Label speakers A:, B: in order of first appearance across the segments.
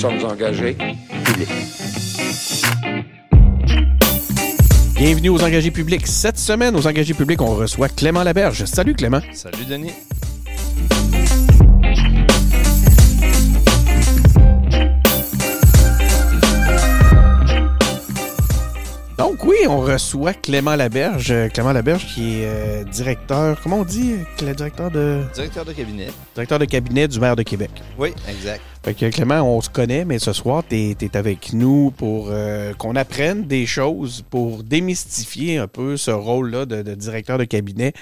A: sommes engagés.
B: Bienvenue aux engagés publics. Cette semaine, aux engagés publics, on reçoit Clément Laberge. Salut Clément.
C: Salut Denis.
B: Donc oui, on reçoit Clément Laberge. Clément Laberge qui est euh, directeur, comment on dit, directeur de?
C: Directeur de cabinet.
B: directeur de cabinet du maire de Québec.
C: Oui, exact.
B: Fait que Clément, on se connaît, mais ce soir, tu es, avec nous pour euh, qu'on apprenne des choses, pour démystifier un peu ce rôle-là de, directeur de cabinet.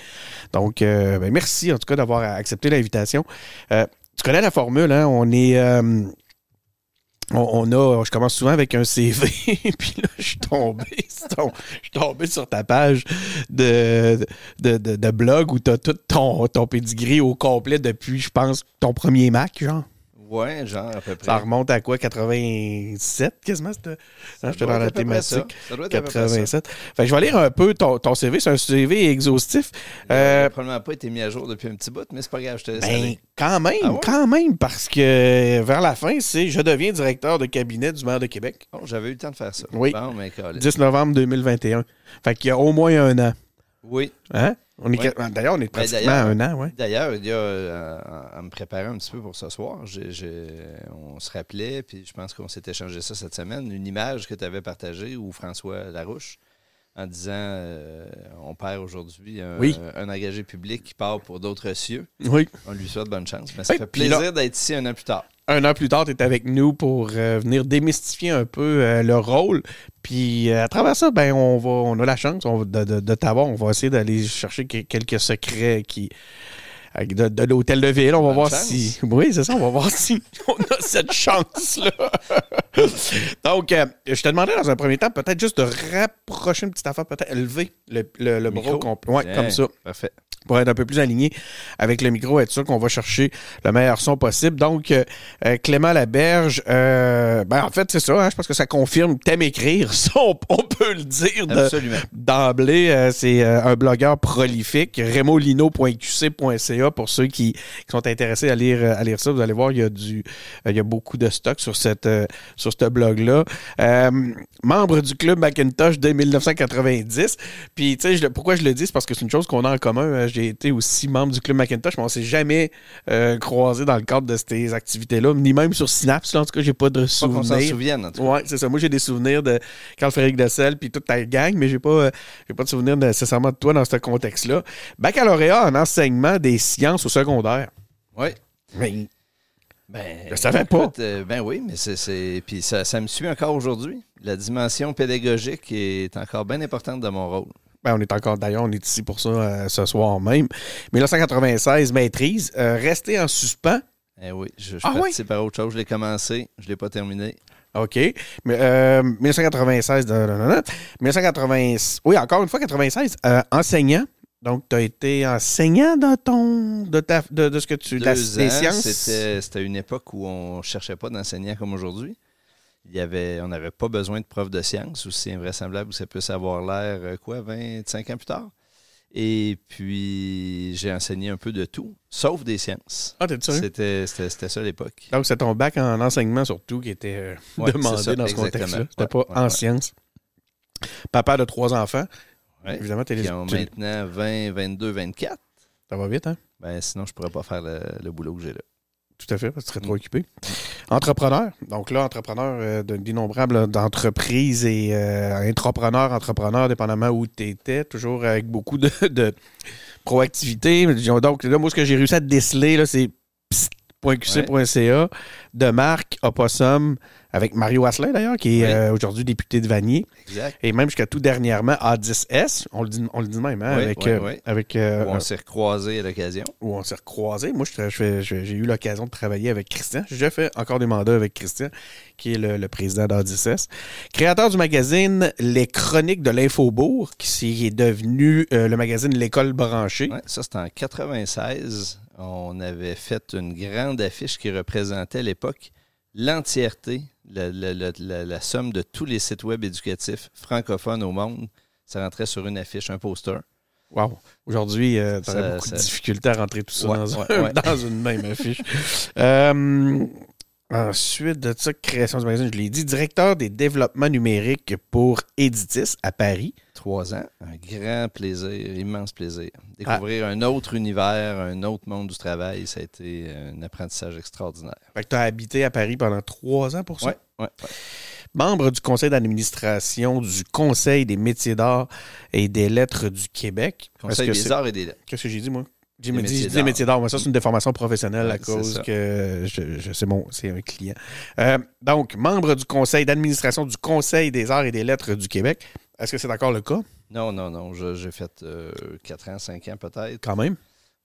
B: Donc, euh, ben, merci en tout cas d'avoir accepté l'invitation. Euh, tu connais la formule, hein? On est. on, a, je commence souvent avec un CV, puis là, je suis tombé, je suis tombé sur ta page de, de, de, de blog où tu as tout ton, ton pedigree au complet depuis, je pense, ton premier Mac, genre.
C: Ouais, genre à peu près.
B: Ça remonte à quoi? 87 quasiment? hein, J'étais dans la
C: ça.
B: thématique.
C: Ça doit être à peu près ça.
B: 87. Fait que je vais lire un peu ton, ton CV. C'est un CV exhaustif.
C: Il a
B: Euh,
C: probablement pas été mis à jour depuis un petit bout, mais c'est pas grave, je te laisse
B: ben,
C: aller.
B: quand même,
C: Ah ouais?
B: quand même, parce que vers la fin, c'est je deviens directeur de cabinet du maire de Québec.
C: Oh, j'avais eu le temps de faire ça.
B: Oui.
C: Bon, mais câlisse.
B: 10 novembre 2021. Fait qu'il y a au moins un an.
C: Oui.
B: Hein? On est
C: Ouais.
B: quat- D'ailleurs, on est pratiquement
C: d'ailleurs-
B: à un an, ouais.
C: D'ailleurs, il y a, euh, à, à me préparer un petit peu pour ce soir, on se rappelait, puis je pense qu'on s'est échangé ça cette semaine, une image que tu avais partagée où François Larouche, en disant euh, on perd aujourd'hui un,
B: Oui.
C: un engagé public qui part pour d'autres cieux.
B: Oui.
C: On lui souhaite bonne chance. Mais ça
B: Oui,
C: fait plaisir d'être ici un an plus tard.
B: un an plus tard, tu es avec nous pour euh, venir démystifier un peu euh, le rôle. Puis à travers ça, ben on va, on a la chance on de, de, de t'avoir. On va essayer d'aller chercher que- quelques secrets qui de, de l'hôtel de ville. On va
C: Bonne
B: voir
C: chance.
B: si. Oui, c'est ça. On va voir si on a cette chance-là. Donc, euh, je te demandais dans un premier temps, peut-être juste de rapprocher une petite affaire, peut-être élever le, le, le bras
C: Micro.
B: Ouais, comme ça
C: Parfait.
B: Pour être un peu plus aligné avec le micro, être sûr qu'on va chercher le meilleur son possible. Donc, euh, euh, Clément Laberge, euh, ben en fait, c'est ça, hein, je pense que ça confirme t'aimes écrire, ça, on, on peut le dire de- d'emblée. euh, c'est un blogueur prolifique, remolino.qc.ca pour ceux qui, qui sont intéressés à lire, à lire ça. Vous allez voir, il y a, du, il y a beaucoup de stock sur, cette, sur ce blog-là. Membre du club Macintosh dès 1990. Puis, tu sais, pourquoi je le dis, c'est parce que c'est une chose qu'on a en commun. J'ai été aussi membre du club Macintosh, mais on s'est jamais euh, croisé dans le cadre de ces activités-là, ni même sur Synapse. là. En tout cas, j'ai pas de
C: Pas qu'on s'en
B: souvenirs.
C: souvienne, en tout cas.
B: Ouais, c'est ça. Moi, j'ai des souvenirs de Carl-Frédéric Dessel puis toute ta gang, mais j'ai pas, euh, j'ai pas de souvenirs nécessairement de toi dans ce contexte-là. Baccalauréat en enseignement des sciences au secondaire.
C: Oui.
B: Mais
C: Ben,
B: Je savais pas.
C: écoute, euh, ben oui, mais c'est- c'est. Puis ça, ça me suit encore aujourd'hui. La dimension pédagogique est encore bien importante de mon rôle.
B: Ben, on est encore, d'ailleurs, on est ici pour ça euh, ce soir même. 1996, maîtrise. Euh, rester en suspens.
C: Eh oui, je, je
B: Ah oui?
C: participe à autre chose. Je l'ai commencé, je ne l'ai pas terminé.
B: OK. Mais, euh, 1996. de- de- de- de- 1980, oui, encore une fois, 96. euh, enseignant. Donc, tu as été enseignant dans ton, de, ta, de, de ce que tu. la-
C: Deux
B: des
C: ans,
B: sciences?
C: c'était c'était une époque où on ne cherchait pas d'enseignants comme aujourd'hui. Il y avait, on n'avait pas besoin de prof de sciences, aussi invraisemblable que ça puisse avoir l'air, euh, quoi, 25 ans plus tard. Et puis, j'ai enseigné un peu de tout, sauf des sciences.
B: Ah, t'es sérieux?
C: C'était c'était- c'était ça à l'époque.
B: Donc, c'est ton bac en enseignement surtout qui était euh,
C: Ouais,
B: demandé
C: ça,
B: dans ce contexte-là. C'était
C: Ouais,
B: pas
C: ouais,
B: en sciences. Papa de trois enfants. Évidemment, t'es
C: Qui ont maintenant 20, 22, 24.
B: ça va vite, hein?
C: Ben, sinon, je pourrais pas faire le, le boulot que j'ai là.
B: Tout à fait, parce que tu serais trop
C: Mm.
B: occupé. Entrepreneur. Donc là, entrepreneur euh, d'innombrables d'entreprises et euh, intrapreneur, entrepreneur, dépendamment où tu étais, toujours avec beaucoup de, de proactivité. Donc là, moi, ce que j'ai réussi à déceler, là, c'est psst.qc.ca de Marc Opossum avec Mario Asselin, d'ailleurs, qui est
C: Oui.
B: euh, aujourd'hui député de Vanier.
C: Exact.
B: Et même jusqu'à tout dernièrement, A10S, on le dit, on le dit même, hein,
C: Oui,
B: avec,
C: oui,
B: euh, avec euh,
C: Où on s'est recroisés à l'occasion.
B: où on s'est recroisés. Moi, j'ai eu l'occasion de travailler avec Christian. J'ai déjà fait encore des mandats avec Christian, qui est le, le président d'A10S. Créateur du magazine Les Chroniques de l'Infobourg, qui est devenu le magazine L'École branchée.
C: Ça, c'était en 96. On avait fait une grande affiche qui représentait l'époque l'entièreté, la, la- la- la- la somme de tous les sites web éducatifs francophones au monde. Ça rentrait sur une affiche, un poster.
B: Wow. Aujourd'hui, tu aurais
C: Ça-
B: beaucoup
C: ça-
B: de difficultés à rentrer tout ça
C: Ouais,
B: dans,
C: ouais,
B: un-
C: ouais.
B: dans une même affiche. Euh, Ensuite de ça, création du magazine, je l'ai dit, directeur des développements numériques pour Editis à Paris.
C: Trois ans, un grand plaisir, immense plaisir. Découvrir un autre univers, un autre monde du travail, ça a été un apprentissage extraordinaire.
B: Fait que tu as habité à Paris pendant trois ans pour ça?
C: Oui, oui.
B: Membre du conseil d'administration du Conseil des métiers d'art et des lettres du Québec.
C: Conseil des arts et des lettres.
B: Qu'est-ce que j'ai dit, moi? J'ai dit des métiers d'art. Moi, ça, c'est une déformation professionnelle à cause que je, je c'est bon, c'est un client. Euh, donc, membre du conseil d'administration du Conseil des arts et des lettres du Québec. Est-ce que c'est encore le cas?
C: Non, non, non. J'ai fait euh, 4 ans, 5 ans peut-être.
B: Quand même?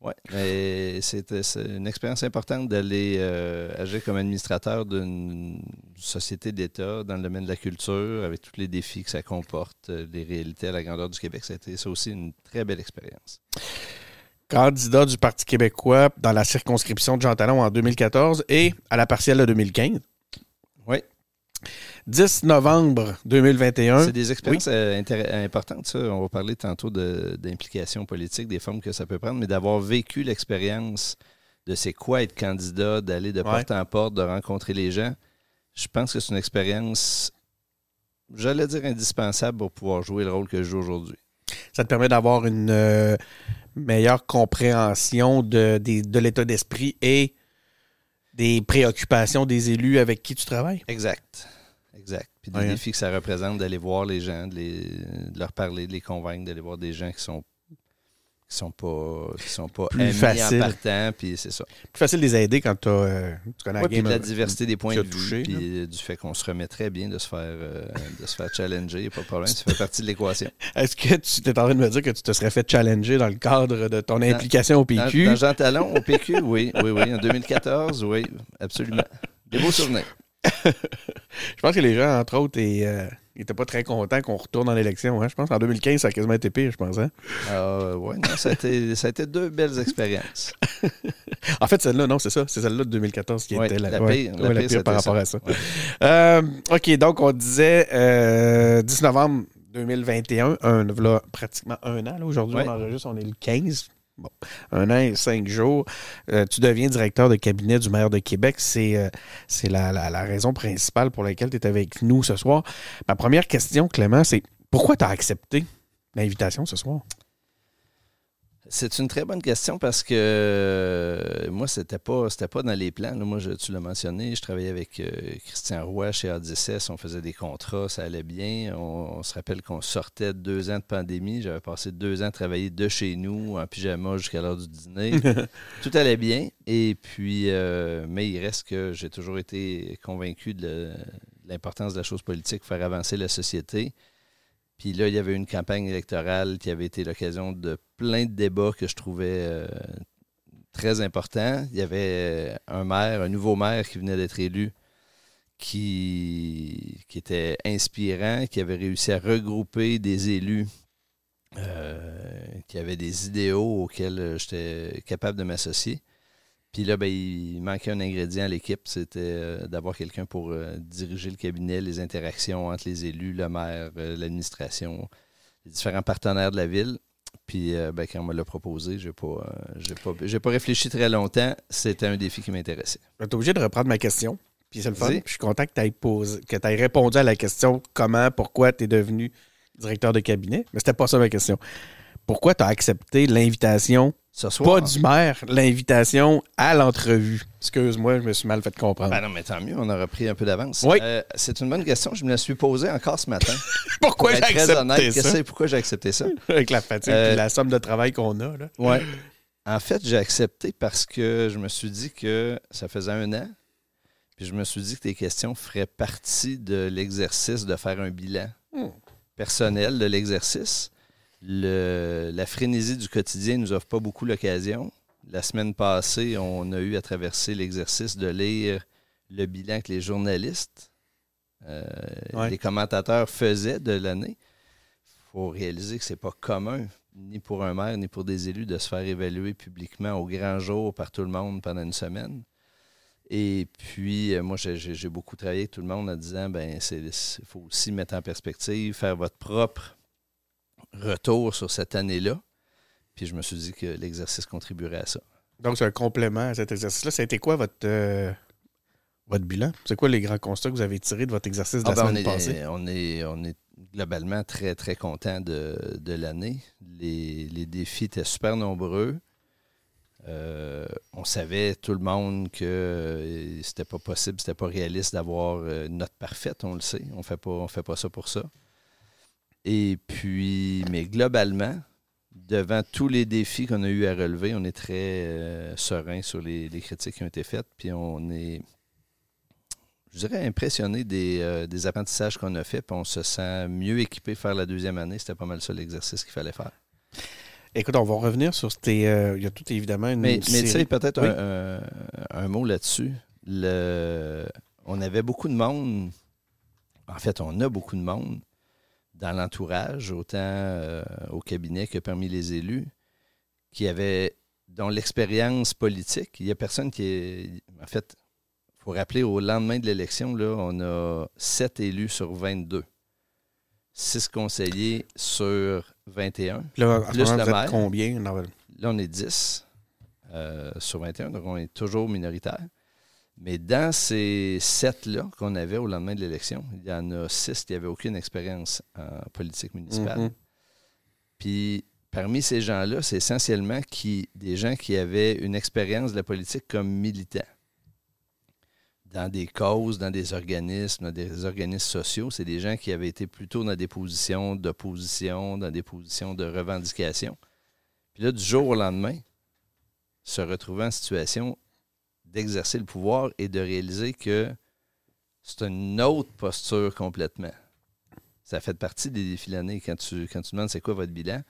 C: Oui, mais c'était une expérience importante d'aller euh, agir comme administrateur d'une société d'État dans le domaine de la culture, avec tous les défis que ça comporte, euh, les réalités à la grandeur du Québec. Ça aussi une très belle expérience
B: candidat du Parti québécois dans la circonscription de Jean Talon en 2014 et à la partielle de 2015.
C: Oui.
B: 10 novembre 2021.
C: C'est des expériences euh, importantes, ça. On va parler tantôt d'implication politique, des formes que ça peut prendre, mais d'avoir vécu l'expérience de c'est quoi être candidat, d'aller de porte en porte, de rencontrer les gens, je pense que c'est une expérience, j'allais dire indispensable pour pouvoir jouer le rôle que je joue aujourd'hui.
B: Ça te permet d'avoir une euh, meilleure compréhension de, de l'état d'esprit et des préoccupations des élus avec qui tu travailles.
C: Exact. Exact. Puis des défis que ça représente d'aller voir les gens, de, les, de, leur parler, de les convaincre, d'aller voir des gens qui sont qui sont pas qui sont pas
B: plus facile.
C: en partant puis c'est ça.
B: Plus facile de les aider quand euh, tu connais
C: la
B: game.
C: Puis la diversité des points de vue puis du fait qu'on se remet très bien de se faire euh, de se faire challenger, pas de problème, ça fait partie de l'équation.
B: Est-ce que tu t'es en train de me dire que tu te serais fait challenger dans le cadre de ton implication au PQ
C: Dans, dans Jean Talon au PQ, oui, oui oui, en 2014, oui, absolument. Des beaux souvenirs.
B: Je pense que les gens entre autres et euh, pas très content qu'on retourne en élection. Hein? Je pense qu'en 2015, ça a quasiment été pire, je pense. Hein?
C: Euh, oui, ça, a été, deux belles expériences.
B: en fait, celle-là, non, c'est ça. C'est celle-là de 2014 qui était
C: la, pire, la, pire,
B: par rapport à ça. Euh, OK, donc on disait 10 euh, novembre 2021, un, là, pratiquement un an. Aujourd'hui, on enregistre, on est le 15. Bon, un an et cinq jours, euh, tu deviens directeur de cabinet du maire de Québec. C'est euh, la, raison principale pour laquelle tu es avec nous ce soir. Ma première question, Clément, c'est pourquoi tu as accepté l'invitation ce soir?
C: C'est une très bonne question parce que euh, moi, c'était pas c'était pas dans les plans. moi, tu l'as mentionné, je travaillais avec euh, Christian Roy chez A16, on faisait des contrats, ça allait bien. On, se rappelle qu'on sortait de deux ans de pandémie. J'avais passé deux ans à travailler de chez nous, en pyjama jusqu'à l'heure du dîner. Tout allait bien. Et puis, euh, mais il reste que j'ai toujours été convaincu de l'importance de la chose politique, faire avancer la société. Puis là, il y avait une campagne électorale qui avait été l'occasion de plein de débats que je trouvais euh, très importants. Il y avait euh, un maire, un nouveau maire qui venait d'être élu, qui, était inspirant, qui avait réussi à regrouper des élus euh, qui avaient des idéaux auxquels j'étais capable de m'associer. Puis là, ben, il manquait un ingrédient à l'équipe, c'était euh, d'avoir quelqu'un pour euh, diriger le cabinet, les interactions entre les élus, le maire, euh, l'administration, les différents partenaires de la ville. Puis ben, quand on me l'a proposé, je n'ai pas, pas, pas réfléchi très longtemps. C'était un défi qui m'intéressait.
B: Tu es obligé de reprendre ma question. Puis c'est le fun. Je suis content que tu aies, aies répondu à la question comment, pourquoi tu es devenu directeur de cabinet. Mais c'était pas ça ma question. Pourquoi tu as accepté l'invitation
C: ce soir.
B: Pas du maire, l'invitation à l'entrevue? Excuse-moi, je me suis mal fait comprendre.
C: Ben non, mais tant mieux, on aurait pris un peu d'avance.
B: Oui.
C: Euh, c'est une bonne question. Je me la suis posée encore ce matin.
B: pourquoi j'ai accepté ça?
C: Pourquoi j'ai accepté ça?
B: Avec la fatigue et euh, la somme de travail qu'on a.
C: Oui. En fait, j'ai accepté parce que je me suis dit que ça faisait un an. Puis je me suis dit que tes questions feraient partie de l'exercice de faire un bilan hmm. personnel de l'exercice la frénésie du quotidien ne nous offre pas beaucoup l'occasion. La semaine passée, on a eu à traverser l'exercice de lire le bilan que les journalistes, euh, les commentateurs faisaient de l'année. Il faut réaliser que ce n'est pas commun, ni pour un maire, ni pour des élus, de se faire évaluer publiquement au grand jour par tout le monde pendant une semaine. Et puis, euh, moi, j'ai beaucoup travaillé avec tout le monde en disant, ben, il faut aussi mettre en perspective, faire votre propre retour sur cette année-là. Puis je me suis dit que l'exercice contribuerait à ça.
B: Donc, c'est un complément à cet exercice-là. Ça a été quoi votre, euh, votre bilan? C'est quoi les grands constats que vous avez tirés de votre exercice de
C: ah
B: la
C: ben,
B: semaine
C: on, est,
B: passée?
C: on, est, on est globalement très, très content de, de l'année. Les, les, défis étaient super nombreux. Euh, on savait tout le monde que euh, c'était pas possible, c'était pas réaliste d'avoir une note parfaite, on le sait. On fait pas, on fait pas ça pour ça. Et puis, mais globalement, devant tous les défis qu'on a eu à relever, on est très euh, serein sur les, les, critiques qui ont été faites. Puis on est, je dirais, impressionné des, euh, des apprentissages qu'on a faits. Puis on se sent mieux équipé faire la deuxième année. C'était pas mal ça l'exercice qu'il fallait faire.
B: Écoute, on va revenir sur tes. Euh, il y a tout évidemment une.
C: Mais, mais tu sais, peut-être oui. un, un, un, mot là-dessus. Le, on avait beaucoup de monde. En fait, on a beaucoup de monde dans l'entourage, autant euh, au cabinet que parmi les élus, qui avait, dont l'expérience politique, il n'y a personne qui est. En fait, il faut rappeler, au lendemain de l'élection, là, on a sept élus sur 22. Six conseillers sur 21.
B: Là, plus le maire. combien? Non.
C: Là, on est 10 euh, sur 21, donc on est toujours minoritaire. Mais dans ces sept-là qu'on avait au lendemain de l'élection, il y en a six qui n'avaient aucune expérience en politique municipale. Mm -hmm. Puis parmi ces gens-là, c'est essentiellement qui, des gens qui avaient une expérience de la politique comme militants. Dans des causes, dans des organismes, dans des organismes sociaux, c'est des gens qui avaient été plutôt dans des positions d'opposition, dans des positions de revendication. Puis là, du jour au lendemain, se retrouver en situation d'exercer le pouvoir et de réaliser que c'est une autre posture complètement. Ça fait partie des défis de l'année. Quand tu, quand tu demandes c'est quoi votre bilan,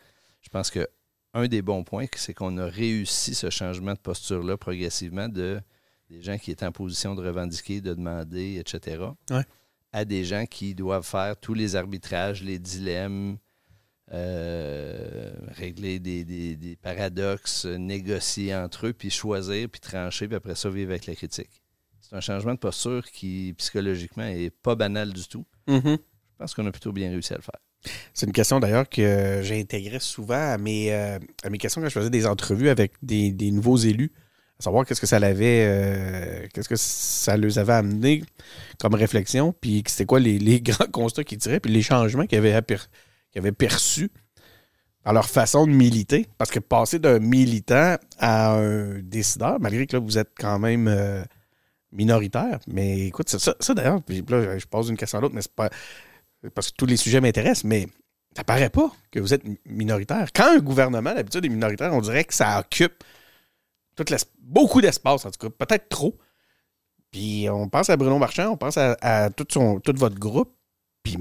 C: je pense que un des bons points, c'est qu'on a réussi ce changement de posture-là progressivement de des gens qui étaient en position de revendiquer, de demander, etc.,
B: ouais.
C: à des gens qui doivent faire tous les arbitrages, les dilemmes, euh, régler des, des, des, paradoxes, négocier entre eux, puis choisir, puis trancher, puis après ça, vivre avec la critique. C'est un changement de posture qui, psychologiquement, est pas banal du tout.
B: Mm -hmm.
C: Je pense qu'on a plutôt bien réussi à le faire.
B: C'est une question d'ailleurs que j'ai intégrée souvent à mes, euh, à mes questions quand je faisais des entrevues avec des, des nouveaux élus, à savoir qu'est-ce que ça l'avait, euh, qu'est-ce que ça leur avait amené comme réflexion, puis c'était quoi les, les, grands constats qu'ils tiraient, puis les changements qu'ils avaient aperçus qui avaient perçu dans leur façon de militer. Parce que passer d'un militant à un décideur, malgré que là, vous êtes quand même euh, minoritaire, mais écoute, ça, ça, d'ailleurs, là, je pose une question à l'autre, mais c'est pas. Parce que tous les sujets m'intéressent, mais ça paraît pas que vous êtes minoritaire. Quand un gouvernement, d'habitude, est minoritaire, on dirait que ça occupe toute beaucoup d'espace, en tout cas, peut-être trop. Puis on pense à Bruno Marchand, on pense à, tout, son, tout votre groupe, puis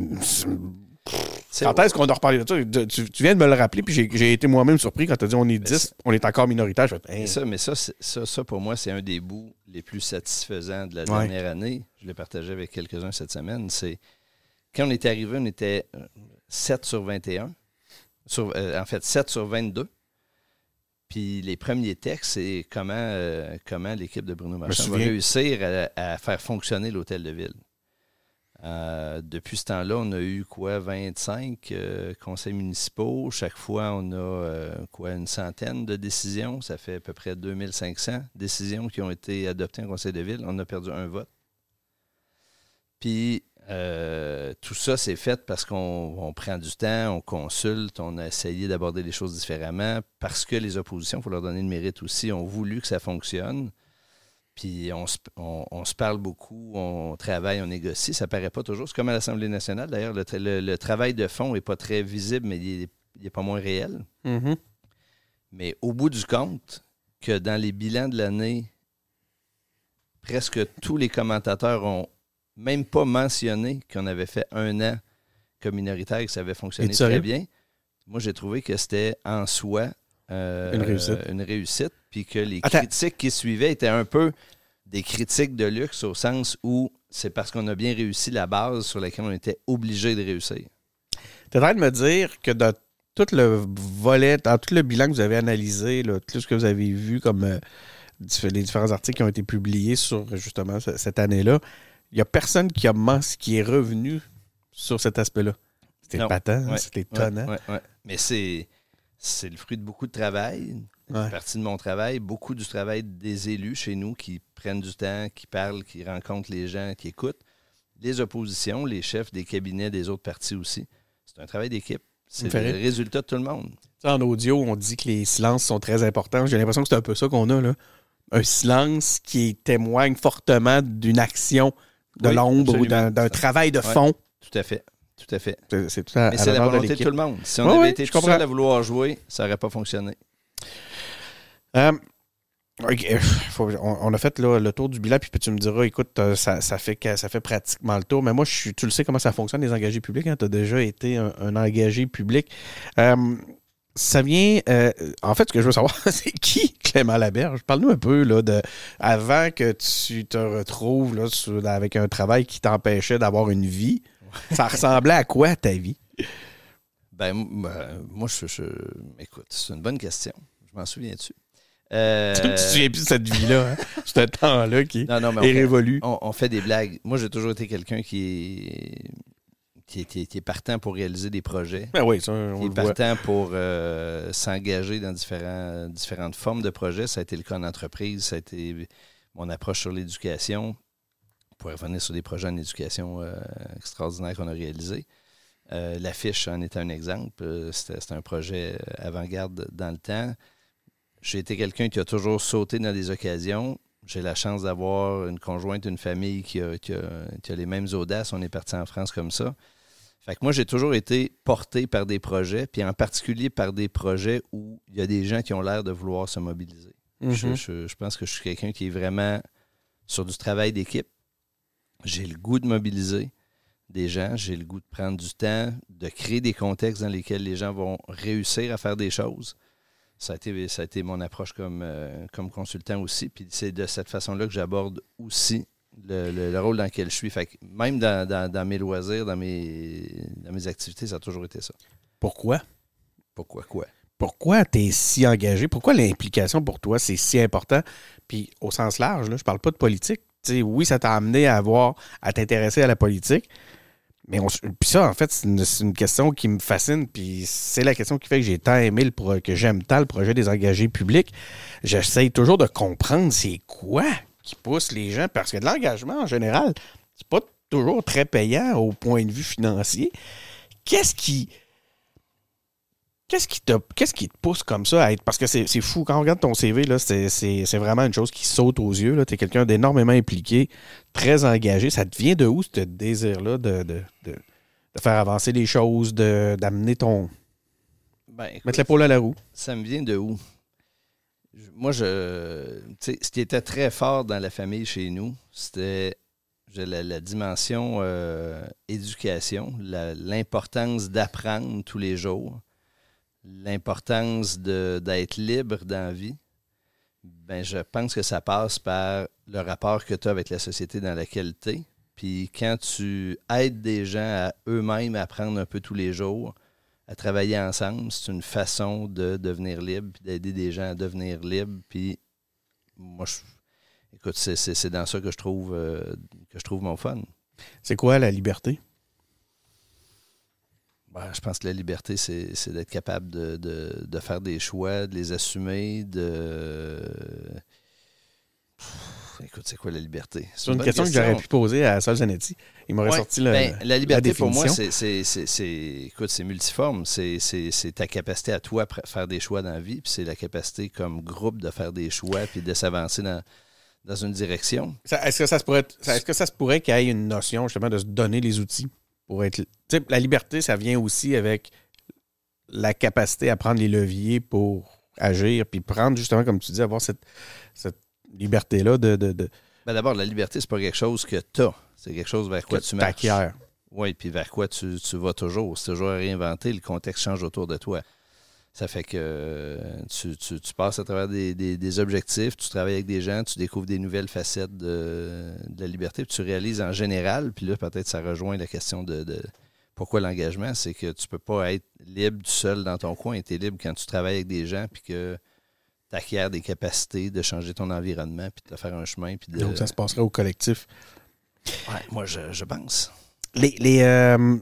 B: quand est-ce qu'on a reparlé de ça? Tu, tu, viens de me le rappeler, puis j'ai été moi-même surpris quand tu as dit on est 10, on est encore minoritaire. Je fais,
C: hey. ça, mais ça, ça, ça, pour moi, c'est un des bouts les plus satisfaisants de la dernière ouais. année. Je l'ai partagé avec quelques-uns cette semaine. C'est quand on est arrivé, on était 7 sur 21. Sur, euh, en fait, 7 sur 22. Puis les premiers textes, c'est comment, euh, comment l'équipe de Bruno Marchand va réussir à, à faire fonctionner l'hôtel de ville. Euh, depuis ce temps-là, on a eu quoi, 25 euh, conseils municipaux. Chaque fois, on a euh, quoi, une centaine de décisions. Ça fait à peu près 2500 décisions qui ont été adoptées en conseil de ville. On a perdu un vote. Puis, tout ça, c'est fait parce qu'on prend du temps, on consulte, on a essayé d'aborder les choses différemment, parce que les oppositions, il faut leur donner le mérite aussi, ont voulu que ça fonctionne. Puis on se, on, on se, parle beaucoup, on travaille, on négocie. Ça paraît pas toujours. C'est comme à l'Assemblée nationale. D'ailleurs, le, le, le, travail de fond n'est pas très visible, mais il n'est pas moins réel.
B: Mm -hmm.
C: Mais au bout du compte, que dans les bilans de l'année, presque tous les commentateurs ont même pas mentionné qu'on avait fait un an comme minoritaire et que ça avait fonctionné très bien. Moi, j'ai trouvé que c'était en soi euh,
B: une réussite.
C: Une réussite, puis que les Attends. critiques qui suivaient étaient un peu des critiques de luxe au sens où c'est parce qu'on a bien réussi la base sur laquelle on était obligé de réussir.
B: Tu es en train de me dire que dans tout le volet, dans tout le bilan que vous avez analysé, là, tout ce que vous avez vu comme euh, les différents articles qui ont été publiés sur justement cette année-là, il n'y a personne qui, a, qui est revenu sur cet aspect-là. C'était patent, ouais, c'était étonnant.
C: Ouais, ouais, Mais c'est c'est le fruit de beaucoup de travail,
B: Ouais.
C: partie de mon travail, beaucoup du travail des élus chez nous qui prennent du temps, qui parlent, qui rencontrent les gens, qui écoutent. Les oppositions, les chefs des cabinets des autres partis aussi. C'est un travail d'équipe. C'est le résultat de tout le monde.
B: En audio, on dit que les silences sont très importants. J'ai l'impression que c'est un peu ça qu'on a, là. Un silence qui témoigne fortement d'une action de
C: Oui,
B: l'ombre ou d'un travail de
C: Ouais.
B: fond.
C: Tout à fait. Tout à fait.
B: C'est c'est tout à,
C: Mais c'est la
B: de
C: volonté de tout le monde. Si on
B: Ouais,
C: avait été tout
B: comprends.
C: seul à vouloir jouer, ça n'aurait pas fonctionné.
B: Euh, faut- on, on a fait là, le tour du bilan, puis tu me diras, écoute, euh, ça, ça fait, ça fait pratiquement le tour. Mais moi, je suis, tu le sais comment ça fonctionne, les engagés publics. tu as déjà été un, un engagé public. Euh, ça vient. euh, en fait, ce que je veux savoir, c'est qui Clément Laberge? Parle-nous un peu là, de avant que tu te retrouves là, sur- avec un travail qui t'empêchait d'avoir une vie. Ça ressemblait à quoi ta vie?
C: Ben, euh, moi, je, je- Écoute, c'est une bonne question. Je m'en souviens-tu? Euh,
B: Tu te souviens plus de cette vie-là, hein? ce temps-là qui
C: non, non, mais
B: est
C: on fait,
B: révolu.
C: on- on fait des blagues. Moi, j'ai toujours été quelqu'un qui est, qui, est, qui est- qui est partant pour réaliser des projets.
B: Ben oui, ça, on
C: qui
B: le
C: est
B: voit.
C: partant pour euh, s'engager dans différents, différentes formes de projets. Ça a été le cas en entreprise, ça a été mon approche sur l'éducation. On pourrait revenir sur des projets en éducation euh, extraordinaires qu'on a réalisés. Euh, L'affiche en est un exemple. Euh, C'était un projet euh, avant-garde dans le temps. J'ai été quelqu'un qui a toujours sauté dans des occasions. J'ai la chance d'avoir une conjointe, une famille qui a, qui a- qui a les mêmes audaces. On est parti en France comme ça. Fait que moi, j'ai toujours été porté par des projets, puis en particulier par des projets où il y a des gens qui ont l'air de vouloir se mobiliser. Je,
B: Mhm.
C: je- je pense que je suis quelqu'un qui est vraiment sur du travail d'équipe. J'ai le goût de mobiliser des gens, j'ai le goût de prendre du temps, de créer des contextes dans lesquels les gens vont réussir à faire des choses. Ça a été, ça a été mon approche comme, euh, comme consultant aussi. Puis c'est de cette façon-là que j'aborde aussi le, le- le rôle dans lequel je suis. Fait que même dans, dans- dans mes loisirs, dans mes, dans mes activités, ça a toujours été ça.
B: Pourquoi?
C: Pourquoi quoi?
B: pourquoi tu es si engagé? Pourquoi l'implication pour toi, c'est si important? Puis au sens large, là, je parle pas de politique. Oui, ça t'a amené à avoir, à t'intéresser à la politique. Mais puis ça, en fait, c'est une, c'est une question qui me fascine. Puis c'est la question qui fait que j'ai tant aimé le pro- que j'aime tant le projet des engagés publics. J'essaye toujours de comprendre c'est quoi qui pousse les gens. Parce que de l'engagement, en général, c'est pas toujours très payant au point de vue financier. Qu'est-ce qui. Qu'est-ce qui, te, qu'est-ce qui te pousse comme ça à être. Parce que c'est, c'est fou, quand on regarde ton CV, là, c'est, c'est- c'est vraiment une chose qui saute aux yeux. Tu es quelqu'un d'énormément impliqué, très engagé. Ça te vient de où, ce désir-là de, de, de- de faire avancer les choses, de, d'amener ton.
C: Ben, écoute,
B: mettre l'épaule à la roue?
C: Ça me vient de où? Moi, je. Ce qui était très fort dans la famille chez nous, c'était la, la dimension euh, éducation, la- l'importance d'apprendre tous les jours, l'importance d'être libre dans la vie. Ben, je pense que ça passe par le rapport que tu as avec la société dans laquelle tu es. Puis quand tu aides des gens à eux-mêmes apprendre un peu tous les jours, à travailler ensemble, c'est une façon de devenir libre, puis d'aider des gens à devenir libres. Puis moi, je, écoute, c'est dans ça que je trouve euh, que je trouve mon fun.
B: C'est quoi la liberté?
C: Ben, je pense que la liberté, c'est, d'être capable de, de- de faire des choix, de les assumer, de. Pff, Écoute, c'est quoi la liberté?
B: C'est une question, que j'aurais pu poser à Sol Zanetti. Il m'aurait
C: Ouais,
B: sorti le,
C: ben, la liberté, pour moi, c'est, multiforme. C'est, ta capacité à toi de faire des choix dans la vie, puis c'est la capacité comme groupe de faire des choix, puis de s'avancer dans, dans une direction.
B: Ça- Est-ce que ça se pourrait, être- ça- est-ce que ça se pourrait qu'il y ait une notion justement de se donner les outils? Pour être. La liberté, ça vient aussi avec la capacité à prendre les leviers pour agir, puis prendre justement, comme tu dis, avoir cette, cette liberté-là de, de, de
C: Ben, d'abord, la liberté, c'est pas quelque chose que tu as. C'est quelque chose vers quoi
B: que
C: tu marches. Oui, puis vers quoi tu, tu vas toujours. C'est toujours à réinventer. Le contexte change autour de toi. Ça fait que euh, tu, tu- tu passes à travers des, des- des objectifs, tu travailles avec des gens, tu découvres des nouvelles facettes de, de la liberté, puis tu réalises en général, puis là, peut-être ça rejoint la question de, de pourquoi l'engagement, c'est que tu peux pas être libre tout seul dans ton coin. Tu es libre quand tu travailles avec des gens, puis que tu acquiers des capacités de changer ton environnement, puis de te faire un chemin. Puis de...
B: Donc, ça se passerait au collectif.
C: Ouais, moi, je, je pense.
B: les, les, euh,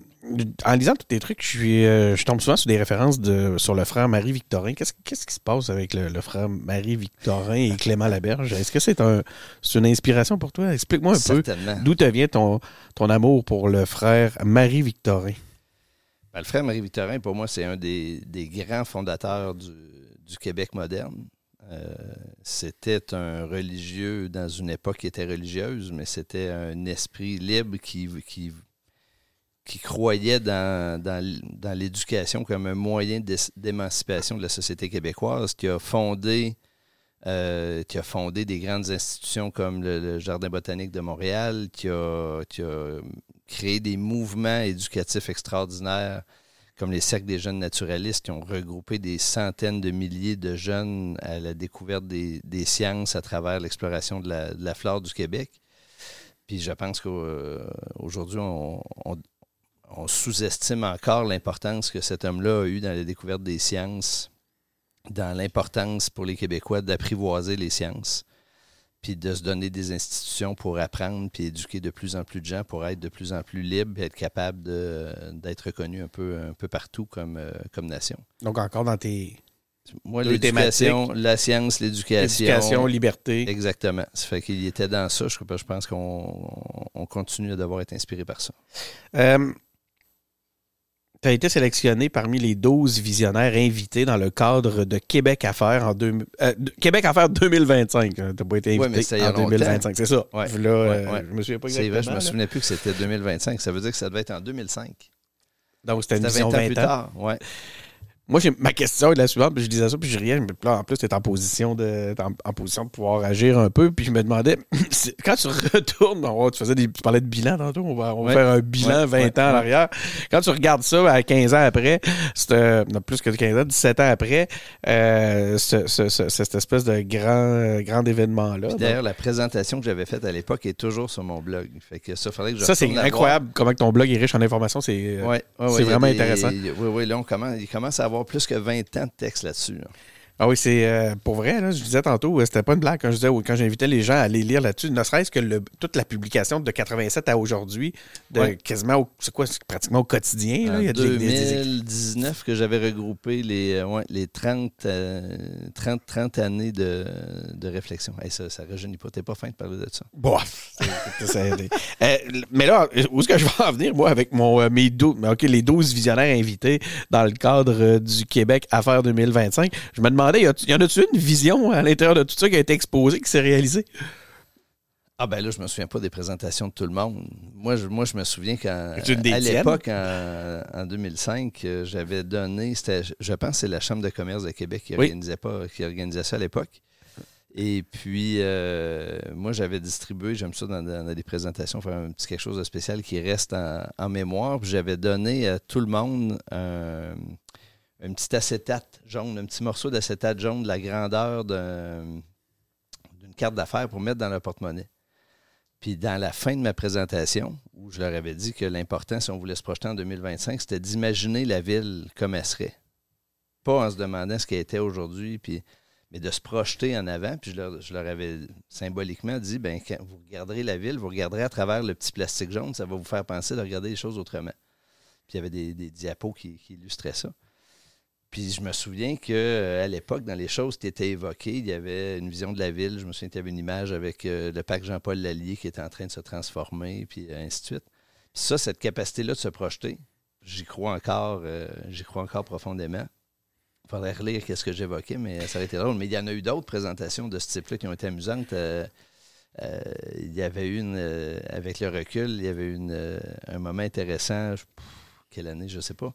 B: en lisant tous tes trucs, je, suis, euh, je tombe souvent sur des références de, sur le frère Marie-Victorin. Qu'est-ce, qu'est-ce qui se passe avec le, le frère Marie-Victorin et Clément Laberge? Est-ce que c'est, un, c'est une inspiration pour toi? Explique-moi un peu d'où te vient ton, ton amour pour le frère Marie-Victorin.
C: Ben, le frère Marie-Victorin, pour moi, c'est un des, des grands fondateurs du, du Québec moderne. Euh, c'était un religieux dans une époque qui était religieuse, mais c'était un esprit libre qui, qui, qui croyait dans, dans, l'éducation comme un moyen d'émancipation de la société québécoise, qui a fondé euh, qui a fondé des grandes institutions comme le, Jardin botanique de Montréal, qui a, qui a créé des mouvements éducatifs extraordinaires comme les cercles des jeunes naturalistes qui ont regroupé des centaines de milliers de jeunes à la découverte des, sciences à travers l'exploration de la, flore du Québec. Puis je pense qu'aujourd'hui, on, on, on sous-estime encore l'importance que cet homme-là a eue dans la découverte des sciences, dans l'importance pour les Québécois d'apprivoiser les sciences puis de se donner des institutions pour apprendre, puis éduquer de plus en plus de gens pour être de plus en plus libre et être capable d'être reconnu un peu, un peu partout comme, euh, comme nation.
B: Donc encore dans tes...
C: Moi, l'éducation, la science, l'éducation.
B: L'éducation, liberté.
C: Exactement. Ça fait qu'il était dans ça. Je, je pense qu'on on continue à devoir être inspiré par ça.
B: Euh, tu as été sélectionné parmi les 12 visionnaires invités dans le cadre de Québec Affaires en deux, euh, Québec Affaires 2025. Tu n'as pas été invité
C: ouais,
B: en 2025, c'est ça.
C: Ouais,
B: là, euh, je me souviens pas
C: C'est vrai, je me souvenais plus que c'était 2025. Ça veut dire que ça devait être en 2005.
B: Donc c'était une vision
C: 20 ans
B: 20
C: plus tard. Ouais.
B: Moi, j'ai, ma question est la suivante, puis je disais ça, puis je riais, mais là, en plus, tu es en position de en, en, position de pouvoir agir un peu, puis je me demandais, quand tu retournes, on, tu, faisais des, tu parlais de bilan tantôt, on va, on va
C: Ouais.
B: faire un bilan
C: Ouais,
B: 20
C: ouais,
B: ans en arrière. Quand tu regardes ça à 15 ans après, c'est, euh, non, plus que 15 ans, 17 ans après, euh, ce, ce, ce- cette espèce de grand, euh, grand événement-là.
C: D'ailleurs, la présentation que j'avais faite à l'époque est toujours sur mon blog. Fait que ça, fallait que je
B: ça, c'est
C: voir.
B: incroyable comment ton blog est riche en informations. C'est, euh, vraiment
C: des-
B: intéressant.
C: Oui, oui, là, on commence, il commence à avoir plus que 20 ans de texte là-dessus. là.
B: Ah oui, c'est euh, pour vrai, là, je disais tantôt, euh, c'était pas une blague quand je disais quand j'invitais les gens à aller lire là-dessus, ne serait-ce que le- toute la publication de 87 à aujourd'hui, de
C: Ouais.
B: quasiment au, c'est quoi, c'est pratiquement au quotidien. Là, il y a des- des- des-
C: 2019 que j'avais regroupé les, euh, ouais, les 30, euh, 30, 30 années de, de réflexion. Hey, ça ne rajeunit pas. T'es pas fin de parler de ça.
B: Bof, Euh, mais là, où est-ce que je vais en venir, moi, avec mon, mes 12, mais ok, les 12 visionnaires invités dans le cadre du Québec Affaires 2025? Je me demandais, y, a- y en a-tu une vision à l'intérieur de tout ça qui a été exposée, qui s'est réalisée?
C: Ah ben là, je me souviens pas des présentations de tout le monde. Moi, je, moi, je me souviens qu'à l'époque, en, en 2005, euh, j'avais donné, je pense que c'est la Chambre de commerce de Québec qui
B: Oui.
C: organisait, pas, qui organisait ça à l'époque. Et puis, euh, moi, j'avais distribué, j'aime ça dans, dans des présentations, faire un petit quelque chose de spécial qui reste en, en mémoire. J'avais donné à tout le monde un, un petit acétate jaune, un petit morceau d'acétate jaune de la grandeur d'un- d'une carte d'affaires pour mettre dans leur porte-monnaie. Puis dans la fin de ma présentation, où je leur avais dit que l'important, si on voulait se projeter en 2025, c'était d'imaginer la ville comme elle serait. Pas en se demandant ce qu'elle était aujourd'hui, puis, mais de se projeter en avant. Puis je leur, avais symboliquement dit, ben, quand vous regarderez la ville, vous regarderez à travers le petit plastique jaune, ça va vous faire penser de regarder les choses autrement. Puis il y avait des, diapos qui illustraient ça. Puis je me souviens qu'à l'époque, dans les choses qui étaient évoquées, il y avait une vision de la ville. Je me souviens qu'il y avait une image avec euh, le parc Jean-Paul Lallier qui était en train de se transformer, puis ainsi de suite. Puis ça, cette capacité-là de se projeter, j'y crois encore, euh, j'y crois encore profondément. Il faudrait relire qu'est-ce que j'évoquais, mais ça aurait été drôle. Mais il y en a eu d'autres présentations de ce type-là qui ont été amusantes. Euh, euh, il y avait une, euh, avec le recul, il y avait une, euh, un moment intéressant. Quelle année, je ne sais pas.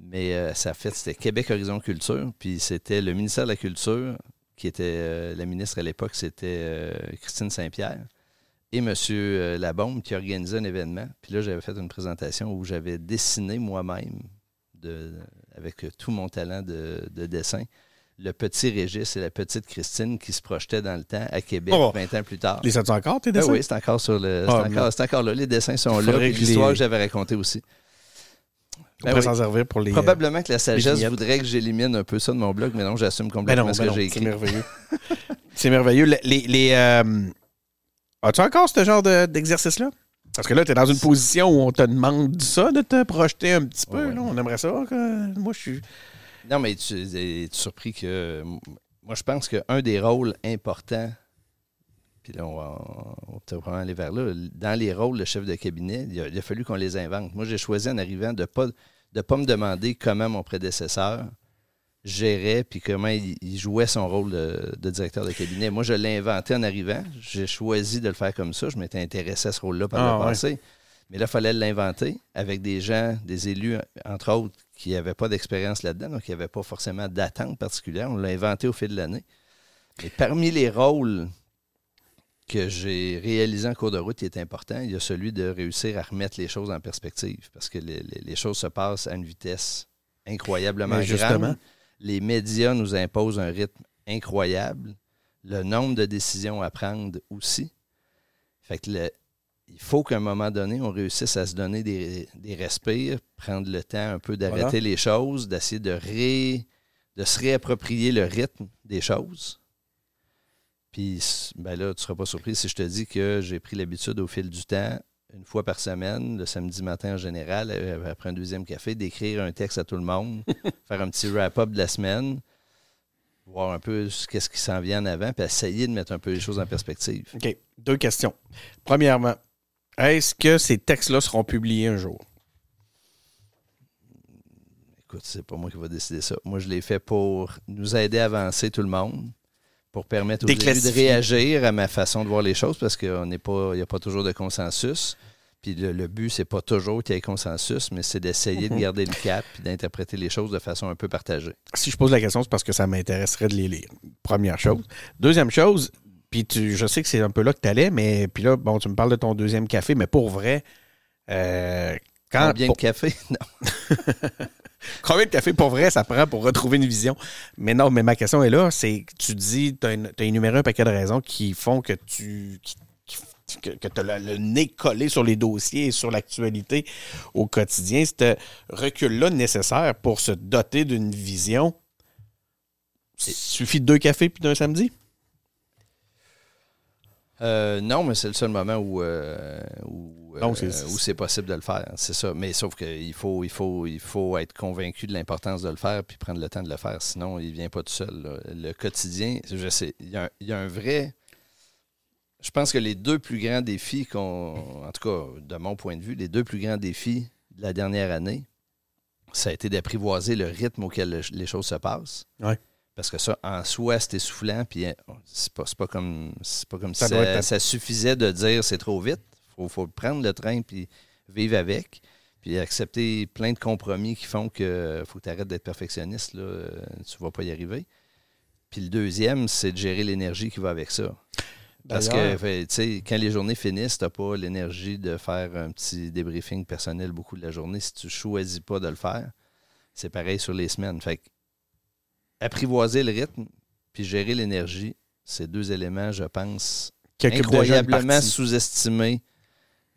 C: Mais euh, ça a fait, c'était Québec Horizon Culture, puis c'était le ministère de la Culture, qui était euh, la ministre à l'époque, c'était euh, Christine Saint-Pierre, et M. Labombe qui organisait un événement. Puis là, j'avais fait une présentation où j'avais dessiné moi-même, de, avec tout mon talent de, de dessin, le petit Régis et la petite Christine qui se projetaient dans le temps à Québec
B: Oh!
C: 20 ans plus tard.
B: Les as-tu encore, tes
C: Ben
B: dessins?
C: oui, c'est encore sur le. C'est
B: Ah,
C: encore, c'est encore là. Les dessins sont là. L'histoire
B: les-
C: que j'avais racontée aussi.
B: On
C: Ben oui.
B: s'en servir pour les. euh,
C: Probablement que la sagesse
B: vignettes.
C: voudrait que j'élimine un peu ça de mon blog, mais non, j'assume
B: Ben
C: complètement
B: non,
C: ce
B: ben
C: que j'ai
B: c'est
C: écrit.
B: merveilleux. c'est merveilleux. Les, les, les, euh, As-tu encore ce genre de- d'exercice-là? Parce que là, tu es dans une position où on te demande ça, de te projeter un petit peu.
C: Ouais, ouais.
B: là. On aimerait ça. que- Moi, je suis.
C: Non, mais tu es surpris que. Moi, je pense qu'un des rôles importants, puis là, on va, on va peut-être vraiment aller vers là, dans les rôles de chef de cabinet, il a, il a fallu qu'on les invente. Moi, j'ai choisi en arrivant de ne pas, de pas me demander comment mon prédécesseur gérait puis comment il, il jouait son rôle de, de directeur de cabinet. Moi, je l'ai inventé en arrivant. J'ai choisi de le faire comme ça. Je m'étais intéressé à ce rôle-là par
B: Ah,
C: le
B: ouais.
C: passé. Mais là, il fallait l'inventer avec des gens, des élus, entre autres, qui n'avaient pas d'expérience là-dedans, donc qui n'avaient pas forcément d'attente particulière. On l'a inventé au fil de l'année. Et parmi les rôles que j'ai réalisés en cours de route qui est important, il y a celui de réussir à remettre les choses en perspective. Parce que les, les- les choses se passent à une vitesse incroyablement grande. Les médias nous imposent un rythme incroyable. Le nombre de décisions à prendre aussi. Fait que le- il faut qu'à un moment donné, on réussisse à se donner des, des respires, prendre le temps un peu d'arrêter
B: Voilà.
C: les choses, d'essayer de, ré- de se réapproprier le rythme des choses. Puis ben là, tu ne seras pas surpris si je te dis que j'ai pris l'habitude au fil du temps, une fois par semaine, le samedi matin en général, euh, après un deuxième café, d'écrire un texte à tout le monde, faire un petit wrap-up de la semaine, voir un peu ce qu'est-ce qui s'en vient en avant, puis essayer de mettre un peu les choses en perspective.
B: OK. Deux questions. Premièrement, est-ce que ces textes-là seront publiés un jour?
C: Écoute, c'est pas moi qui va décider ça. Moi, je l'ai fait pour nous aider à avancer tout le monde, pour permettre aux élus de réagir à ma façon de voir les choses, parce qu'il n'y a pas toujours de consensus. Puis le, le but, c'est pas toujours qu'il y ait consensus, mais c'est d'essayer
B: Mhm.
C: de garder le cap puis d'interpréter les choses de façon un peu partagée.
B: Si je pose la question, c'est parce que ça m'intéresserait de les lire. Première chose. Deuxième chose, puis tu, je sais que c'est un peu là que tu allais, mais puis là, bon, tu me parles de ton deuxième café, mais pour vrai, euh, quand,
C: Combien
B: pour-
C: de café? Non.
B: combien de café pour vrai ça prend pour retrouver une vision? Mais non, mais ma question est là, c'est que tu dis, tu as, énuméré un paquet de raisons qui font que tu qui- qui- que, tu as le, le nez collé sur les dossiers et sur l'actualité au quotidien. Ce recul-là nécessaire pour se doter d'une vision, il suffit de deux cafés puis d'un samedi?
C: Euh, non, mais c'est le seul moment où, euh, où, euh, où c'est possible de le faire. C'est ça. Mais sauf qu'il faut, il faut, il faut être convaincu de l'importance de le faire puis prendre le temps de le faire. Sinon, il ne vient pas tout seul. là. Le quotidien, je sais, il y, a un, il y a un vrai. Je pense que les deux plus grands défis qu'on. En tout cas, de mon point de vue, les deux plus grands défis de la dernière année, ça a été d'apprivoiser le rythme auquel le- les choses se passent.
B: Ouais.
C: Parce que ça, en soi, c'est essoufflant, puis euh, c'est pas, pas comme, c'est pas comme
B: Ça
C: si ça, suffisait de dire c'est trop vite. Il faut, faut prendre le train puis vivre avec. Puis accepter plein de compromis qui font que faut que tu arrêtes d'être perfectionniste. Là, euh, tu vas pas y arriver. Puis le deuxième, c'est de gérer l'énergie qui va avec ça. Parce que tu sais, quand les journées finissent, tu n'as pas l'énergie de faire un petit débriefing personnel beaucoup de la journée. Si tu choisis pas de le faire, c'est pareil sur les semaines. Fait que apprivoiser le rythme puis gérer l'énergie, c'est deux éléments, je pense, incroyablement sous-estimés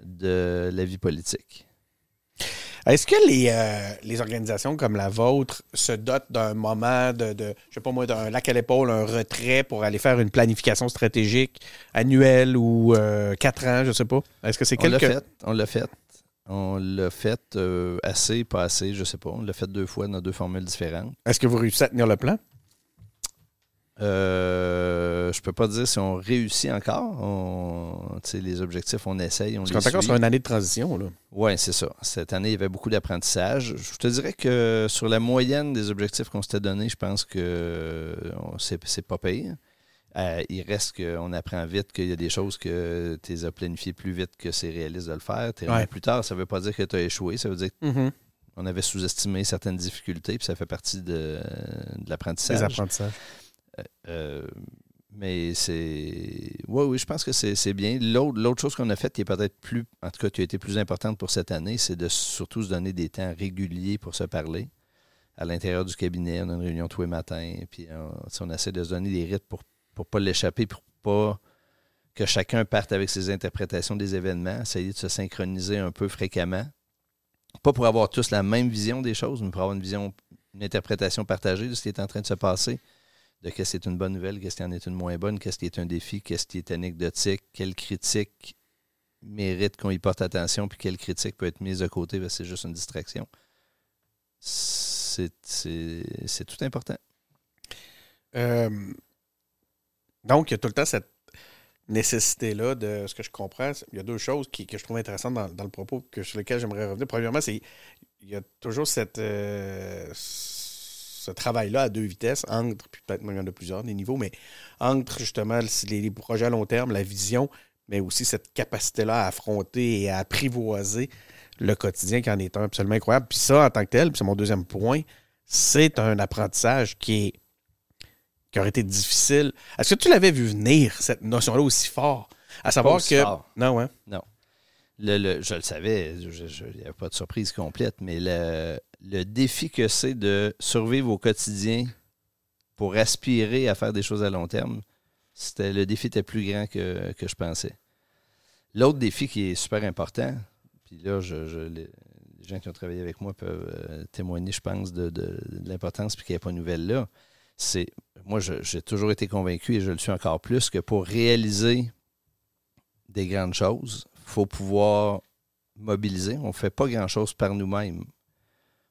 C: de la vie politique.
B: Est-ce que les, euh, les organisations comme la vôtre se dotent d'un moment de, de je sais pas moi, d'un lac à l'épaule, un retrait pour aller faire une planification stratégique annuelle ou euh, quatre ans, je sais pas? Est-ce que c'est
C: On l'a
B: quelque...
C: fait, on l'a fait. On l'a fait euh, assez, pas assez, je sais pas. On l'a fait deux fois dans deux formules différentes.
B: Est-ce que vous réussissez à tenir le plan?
C: Euh, je peux pas dire si on réussit encore. On, les objectifs, on essaye, on
B: Parce
C: les suit.
B: sur une année de transition, là.
C: Oui, c'est ça. Cette année, il y avait beaucoup d'apprentissage. Je te dirais que sur la moyenne des objectifs qu'on s'était donnés, je pense que euh, c'est c'est pas pire. Euh, il reste qu'on apprend vite qu'il y a des choses que tu les as planifiées plus vite que c'est réaliste de le faire.
B: Ouais.
C: Plus tard, ça ne veut pas dire que tu as échoué. Ça veut dire qu'on avait sous-estimé certaines difficultés, puis ça fait partie de, de
B: Les
C: l'apprentissage.
B: apprentissages.
C: Euh, mais c'est. Oui, oui, je pense que c'est bien. L'autre chose qu'on a faite qui est peut-être plus, en tout cas, qui a été plus importante pour cette année, c'est de surtout se donner des temps réguliers pour se parler. À l'intérieur du cabinet, on a une réunion tous les matins, puis on, on essaie de se donner des rythmes pour pas l'échapper, pour pas que chacun parte avec ses interprétations des événements, essayer de se synchroniser un peu fréquemment. Pas pour avoir tous la même vision des choses, mais pour avoir une vision, une interprétation partagée de ce qui est en train de se passer de qu'est-ce qui est une bonne nouvelle, qu'est-ce qui en est une moins bonne, qu'est-ce qui est un défi, qu'est-ce qui est anecdotique, quelle critique mérite qu'on y porte attention, puis quelle critique peut être mise de côté, parce que c'est juste une distraction. C'est tout important.
B: Euh, donc, il y a tout le temps cette nécessité-là de ce que je comprends. Il y a deux choses qui, que je trouve intéressantes dans, le propos que, sur lesquelles j'aimerais revenir. Premièrement, c'est il y a toujours cette, euh, ce travail-là à deux vitesses, entre, puis peut-être il y en a plusieurs, des niveaux, mais entre justement les, les projets à long terme, la vision, mais aussi cette capacité-là à affronter et à apprivoiser le quotidien qui en est un absolument incroyable. Puis ça, en tant que tel, c'est mon deuxième point, c'est un apprentissage qui est qui aurait été difficile. Est-ce que tu l'avais vu venir, cette notion-là, aussi fort? À savoir que.
C: Non, ouais. Non. Le, je le savais, il n'y avait pas de surprise complète, mais le, le défi que c'est de survivre au quotidien pour aspirer à faire des choses à long terme, c'était le défi était plus grand que, je pensais. L'autre défi qui est super important, puis là, je, les, gens qui ont travaillé avec moi peuvent euh, témoigner, je pense, de, de, de l'importance puis qu'il n'y a pas de nouvelle là c'est moi, j'ai toujours été convaincu, et je le suis encore plus, que pour réaliser des grandes choses, il faut pouvoir mobiliser. On ne fait pas grand-chose par nous-mêmes.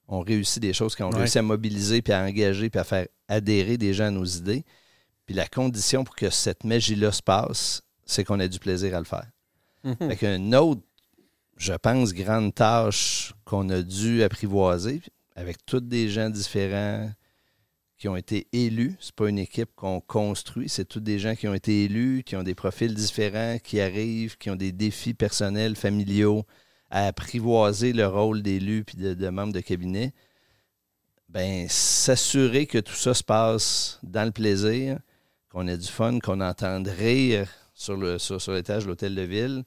C: On réussit des choses quand on réussit à mobiliser, puis à engager, puis à faire adhérer des gens à nos idées. Puis la condition pour que cette magie-là se passe, c'est qu'on ait du plaisir à le faire. Avec mhm. une autre, je pense, grande tâche qu'on a dû apprivoiser, avec tous des gens différents, qui ont été élus. Ce n'est pas une équipe qu'on construit, c'est tous des gens qui ont été élus, qui ont des profils différents, qui arrivent, qui ont des défis personnels, familiaux, à apprivoiser le rôle d'élu puis de, membres de cabinet. Ben, s'assurer que tout ça se passe dans le plaisir, qu'on ait du fun, qu'on entende rire sur, le, sur, l'étage de l'hôtel de ville.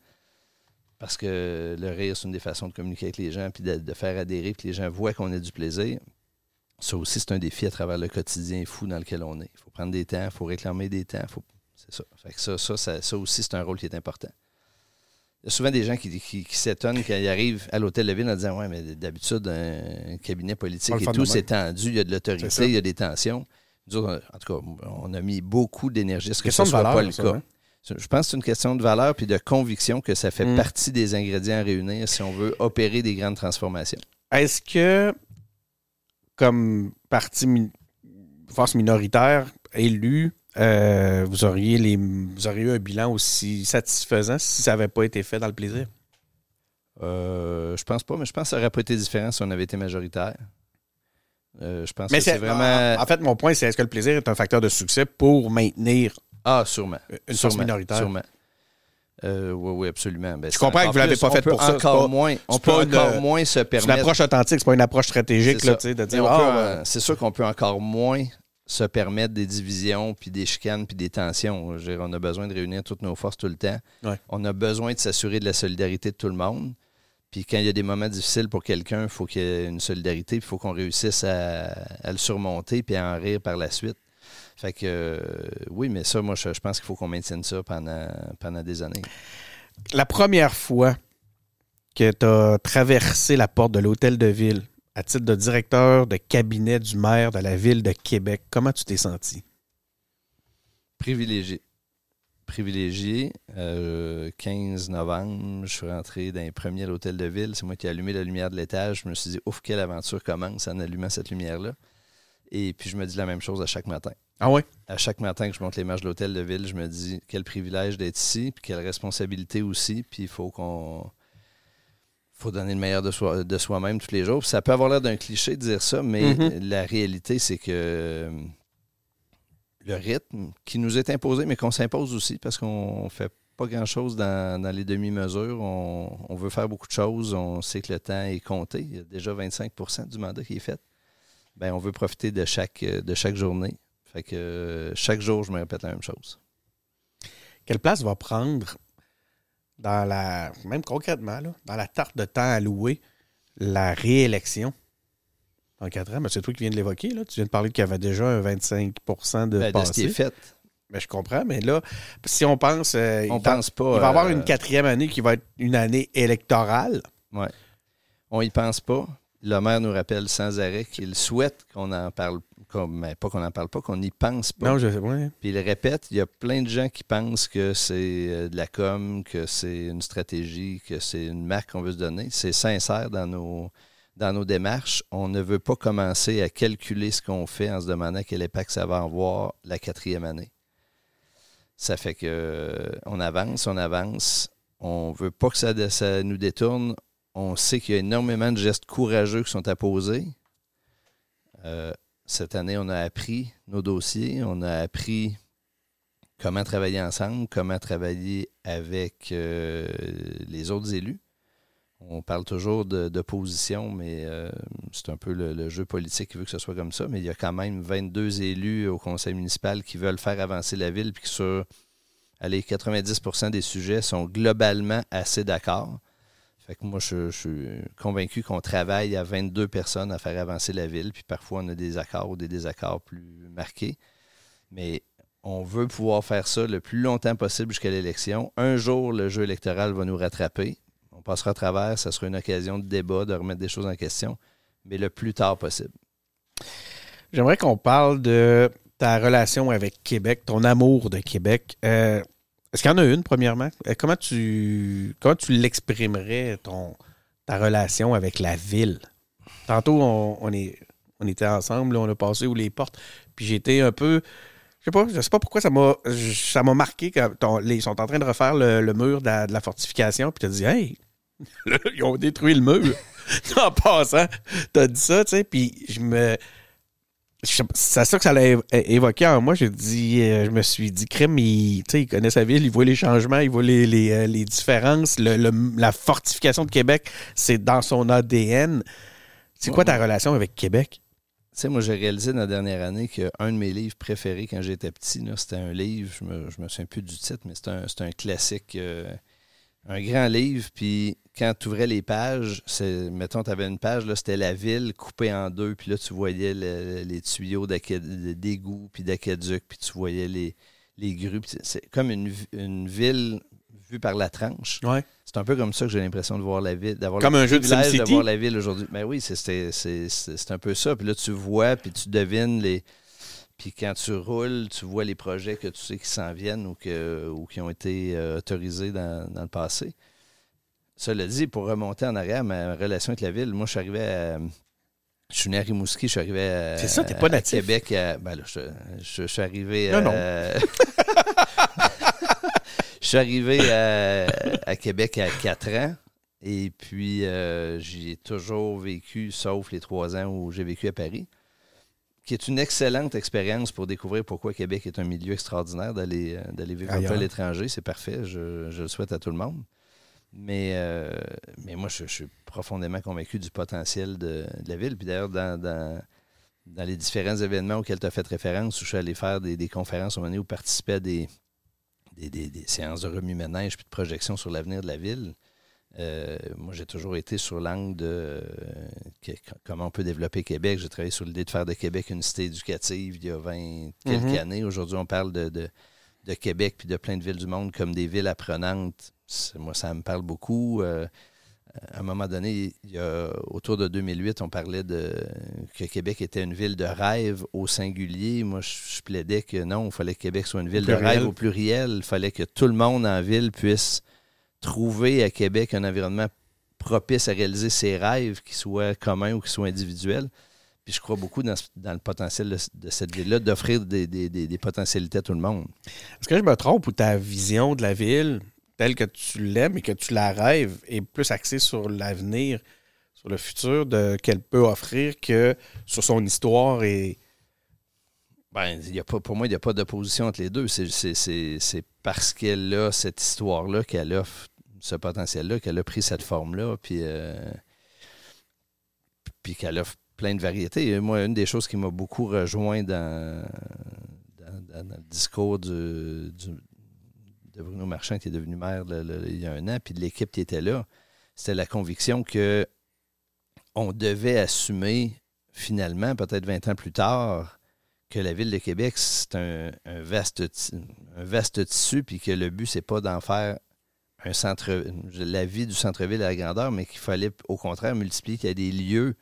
C: Parce que le rire, c'est une des façons de communiquer avec les gens, puis de, de faire adhérer, puis que les gens voient qu'on a du plaisir. Ça aussi, c'est un défi à travers le quotidien fou dans lequel on est. Il faut prendre des temps, il faut réclamer des temps. C'est ça. ça, ça, ça, aussi, c'est un rôle qui est important. Il y a souvent des gens qui, qui, s'étonnent quand ils arrivent à l'hôtel de ville en disant Ouais, mais d'habitude, un cabinet politique et tout, c'est tendu, il y a de l'autorité, il y a des tensions. en tout cas, on a mis beaucoup d'énergie à ce que ce soit pas le cas? Hein? Je pense que c'est une question de valeur puis de conviction que ça fait mm. partie des ingrédients à réunir si on veut opérer des grandes transformations.
B: Est-ce que comme parti force minoritaire élue, euh, vous, auriez les, vous auriez eu un bilan aussi satisfaisant si ça n'avait pas été fait dans le plaisir?
C: Euh, je pense pas, mais je pense que ça aurait pas été différent si on avait été majoritaire. Euh, je pense que c'est vraiment.
B: En fait, mon point, c'est est-ce que le plaisir est un facteur de succès pour maintenir
C: ah, sûrement.
B: une force minoritaire?
C: Sûrement. Euh, oui, oui, absolument.
B: Ben, je comprends que vous ne l'avez pas fait pour ça.
C: Encore moins, on peut encore moins se permettre.
B: C'est une approche authentique, c'est pas une approche stratégique là, de dire.
C: Ah, c'est sûr qu'on peut encore moins se permettre des divisions, puis des chicanes, puis des tensions. on a besoin de réunir toutes nos forces tout le temps. On a besoin de s'assurer de la solidarité de tout le monde. Puis quand il y a des moments difficiles pour quelqu'un, il faut qu'il y ait une solidarité, il faut qu'on réussisse à, à, le surmonter, puis à en rire par la suite. Fait que euh, oui, mais ça, moi, je, pense qu'il faut qu'on maintienne ça pendant, pendant des années.
B: La première fois que tu as traversé la porte de l'hôtel de ville à titre de directeur de cabinet du maire de la ville de Québec, comment tu t'es senti?
C: Privilégié. Privilégié. 15 euh, novembre, je suis rentré dans les premiers à l'hôtel de ville. C'est moi qui ai allumé la lumière de l'étage. Je me suis dit, ouf, quelle aventure commence en allumant cette lumière-là. Et puis, je me dis la même chose à chaque matin.
B: Ah ouais?
C: À chaque matin que je monte les marches de l'hôtel de ville, je me dis quel privilège d'être ici, puis quelle responsabilité aussi, puis il faut qu'on faut donner le meilleur de, soi, de soi-même tous les jours. ça peut avoir l'air d'un cliché de dire ça, mais mm-hmm. la réalité, c'est que le rythme qui nous est imposé, mais qu'on s'impose aussi parce qu'on fait pas grand-chose dans, les demi-mesures. On, on, veut faire beaucoup de choses. On sait que le temps est compté. Il y a déjà 25% du mandat qui est fait. Bien, on veut profiter de chaque, de chaque journée. Fait que euh, chaque jour, je me répète la même chose.
B: Quelle place va prendre dans la. Même concrètement, dans la tarte de temps allouée, la réélection? En quatre ans? Mais c'est toi qui viens de l'évoquer. Là. Tu viens de parler qu'il y avait déjà un 25% de ben,
C: passé. De ce qui est fait.
B: Ben, je comprends, mais là, si on pense.
C: Euh, on pense pas.
B: Il va y avoir euh, une quatrième année qui va être une année électorale.
C: Oui. On y pense pas. le maire nous rappelle sans arrêt qu'il souhaite qu'on en parle, mais pas qu'on n'en parle pas, qu'on n'y pense pas.
B: Non, je sais pas.
C: Puis il répète, il y a plein de gens qui pensent que c'est euh, de la com, que c'est une stratégie, que c'est une marque qu'on veut se donner. C'est sincère dans nos, dans nos démarches. On ne veut pas commencer à calculer ce qu'on fait en se demandant quel impact ça va avoir la quatrième année. Ça fait que euh, on avance, on avance. On ne veut pas que ça, ça nous détourne on sait qu'il y a énormément de gestes courageux qui sont à poser. Euh, cette année, on a appris nos dossiers, on a appris comment travailler ensemble, comment travailler avec euh, les autres élus. On parle toujours d'opposition, mais euh, c'est un peu le, jeu politique qui veut que ce soit comme ça. Mais il y a quand même 22 élus au conseil municipal qui veulent faire avancer la ville, puis que sur allez, 90% des sujets sont globalement assez d'accord. Fait que moi, je, suis convaincu qu'on travaille à 22 personnes à faire avancer la ville, puis parfois on a des accords ou des désaccords plus marqués. Mais on veut pouvoir faire ça le plus longtemps possible jusqu'à l'élection. Un jour, le jeu électoral va nous rattraper. On passera à travers, ça sera une occasion de débat, de remettre des choses en question, mais le plus tard possible.
B: J'aimerais qu'on parle de ta relation avec Québec, ton amour de Québec. Euh, est-ce qu'il y en a une, premièrement? Euh, comment tu, comment tu l'exprimerais, ton, ta relation avec la ville? Tantôt, on, est, on était ensemble, on a passé où les portes, puis j'étais un peu. Je sais pas, je sais pas pourquoi ça m'a ça m'a marqué quand ils sont en train de refaire le, mur de la, fortification, puis tu as dit Hey, ils ont détruit le mur. en passant, tu as dit ça, tu sais, puis je me c'est ça que ça l'a évoqué en moi. J'ai dit, euh, je me suis dit, crème, il, il connaît sa ville, il voit les changements, il voit les, les, euh, différences. la fortification de Québec, c'est dans son ADN. C'est quoi ta relation avec Québec?
C: Tu sais, moi, j'ai réalisé dans la dernière année qu'un de mes livres préférés quand j'étais petit, c'était un livre, je me, je me souviens plus du titre, mais c'est un, un, classique. Euh, un grand livre, puis quand tu ouvrais les pages, c'est, mettons, tu avais une page, là, c'était la ville coupée en deux, puis là, tu voyais les tuyaux d'égout, puis d'aqueduc, puis tu voyais les, les grues. C'est comme une, ville vue par la tranche.
B: Ouais.
C: C'est un peu comme ça que j'ai l'impression de voir la ville. D'avoir
B: comme un jeu de SimCity.
C: de voir la ville aujourd'hui. Mais ben oui, c'est, c'est un peu ça. Puis là, tu vois, puis tu devines les puis quand tu roules, tu vois les projets que tu sais qui s'en viennent ou, que, ou qui ont été euh, autorisés dans, le passé. Cela dit, pour remonter en arrière, ma relation avec la ville, moi, je suis arrivé à. Je suis né à Rimouski, je suis arrivé à.
B: C'est ça, t'es pas natif.
C: Québec. ben là, je, suis arrivé à.
B: Non, non.
C: je suis arrivé à, Québec à 4 ans. Et puis, euh, j'y ai toujours vécu, sauf les trois ans où j'ai vécu à Paris qui est une excellente expérience pour découvrir pourquoi Québec est un milieu extraordinaire, d'aller euh, d'aller vivre un peu à l'étranger. C'est parfait, je, le souhaite à tout le monde. Mais, euh, mais moi, je, suis profondément convaincu du potentiel de, la ville. Puis d'ailleurs, dans, dans, les différents événements auxquels tu as fait référence, où je suis allé faire des, conférences au moment où participer à des, des, des séances de remue-ménage puis de projection sur l'avenir de la ville, euh, moi, j'ai toujours été sur l'angle de euh, comment on peut développer Québec. J'ai travaillé sur l'idée de faire de Québec une cité éducative il y a 20 quelques mhm. années. Aujourd'hui, on parle de, de, Québec puis de plein de villes du monde comme des villes apprenantes. Moi, ça me parle beaucoup. Euh, à un moment donné, il y a, autour de 2008, on parlait de que Québec était une ville de rêve au singulier. Moi, je, plaidais que non, il fallait que Québec soit une ville de rêve au pluriel. Il fallait que tout le monde en ville puisse trouver à Québec un environnement propice à réaliser ses rêves, qu'ils soient communs ou qu'ils soient individuels. Puis je crois beaucoup dans, le potentiel de, cette ville-là, d'offrir des, potentialités à tout le monde.
B: Est-ce que je me trompe ou ta vision de la ville, telle que tu l'aimes et que tu la rêves, est plus axée sur l'avenir, sur le futur de qu'elle peut offrir que sur son histoire et.
C: Ben, y a pas, pour moi, il n'y a pas d'opposition entre les deux. C'est parce qu'elle a cette histoire-là qu'elle offre ce potentiel-là, qu'elle a pris cette forme-là, puis, euh, puis qu'elle a plein de variétés. Moi, une des choses qui m'a beaucoup rejoint dans, le discours de Bruno Marchand, qui est devenu maire il y a un an, puis de l'équipe qui était là, c'était la conviction que on devait assumer finalement, peut-être 20 ans plus tard, que la ville de Québec, c'est un, vaste, un vaste tissu, puis que le but, c'est pas d'en faire un centre, la vie du centre-ville à la grandeur, mais qu'il fallait au contraire multiplier, qu'il y a des lieux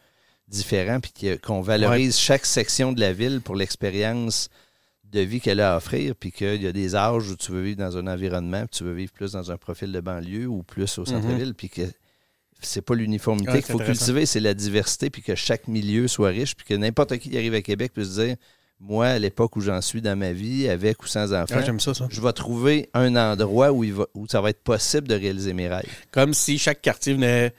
C: différent, puis qu'on valorise chaque section de la ville pour l'expérience de vie qu'elle a à offrir, puis qu'il y a des âges où tu veux vivre dans un environnement, puis tu veux vivre plus dans un profil de banlieue ou plus au centre-ville, mhm. puis que c'est pas l'uniformité qu'il faut cultiver, c'est la diversité, puis que chaque milieu soit riche, puis que n'importe qui qui arrive à Québec puisse dire moi, à l'époque où j'en suis dans ma vie, avec ou sans enfants, je vais trouver un endroit où, il va, où ça va être possible de réaliser mes rêves.
B: Comme si chaque quartier venait,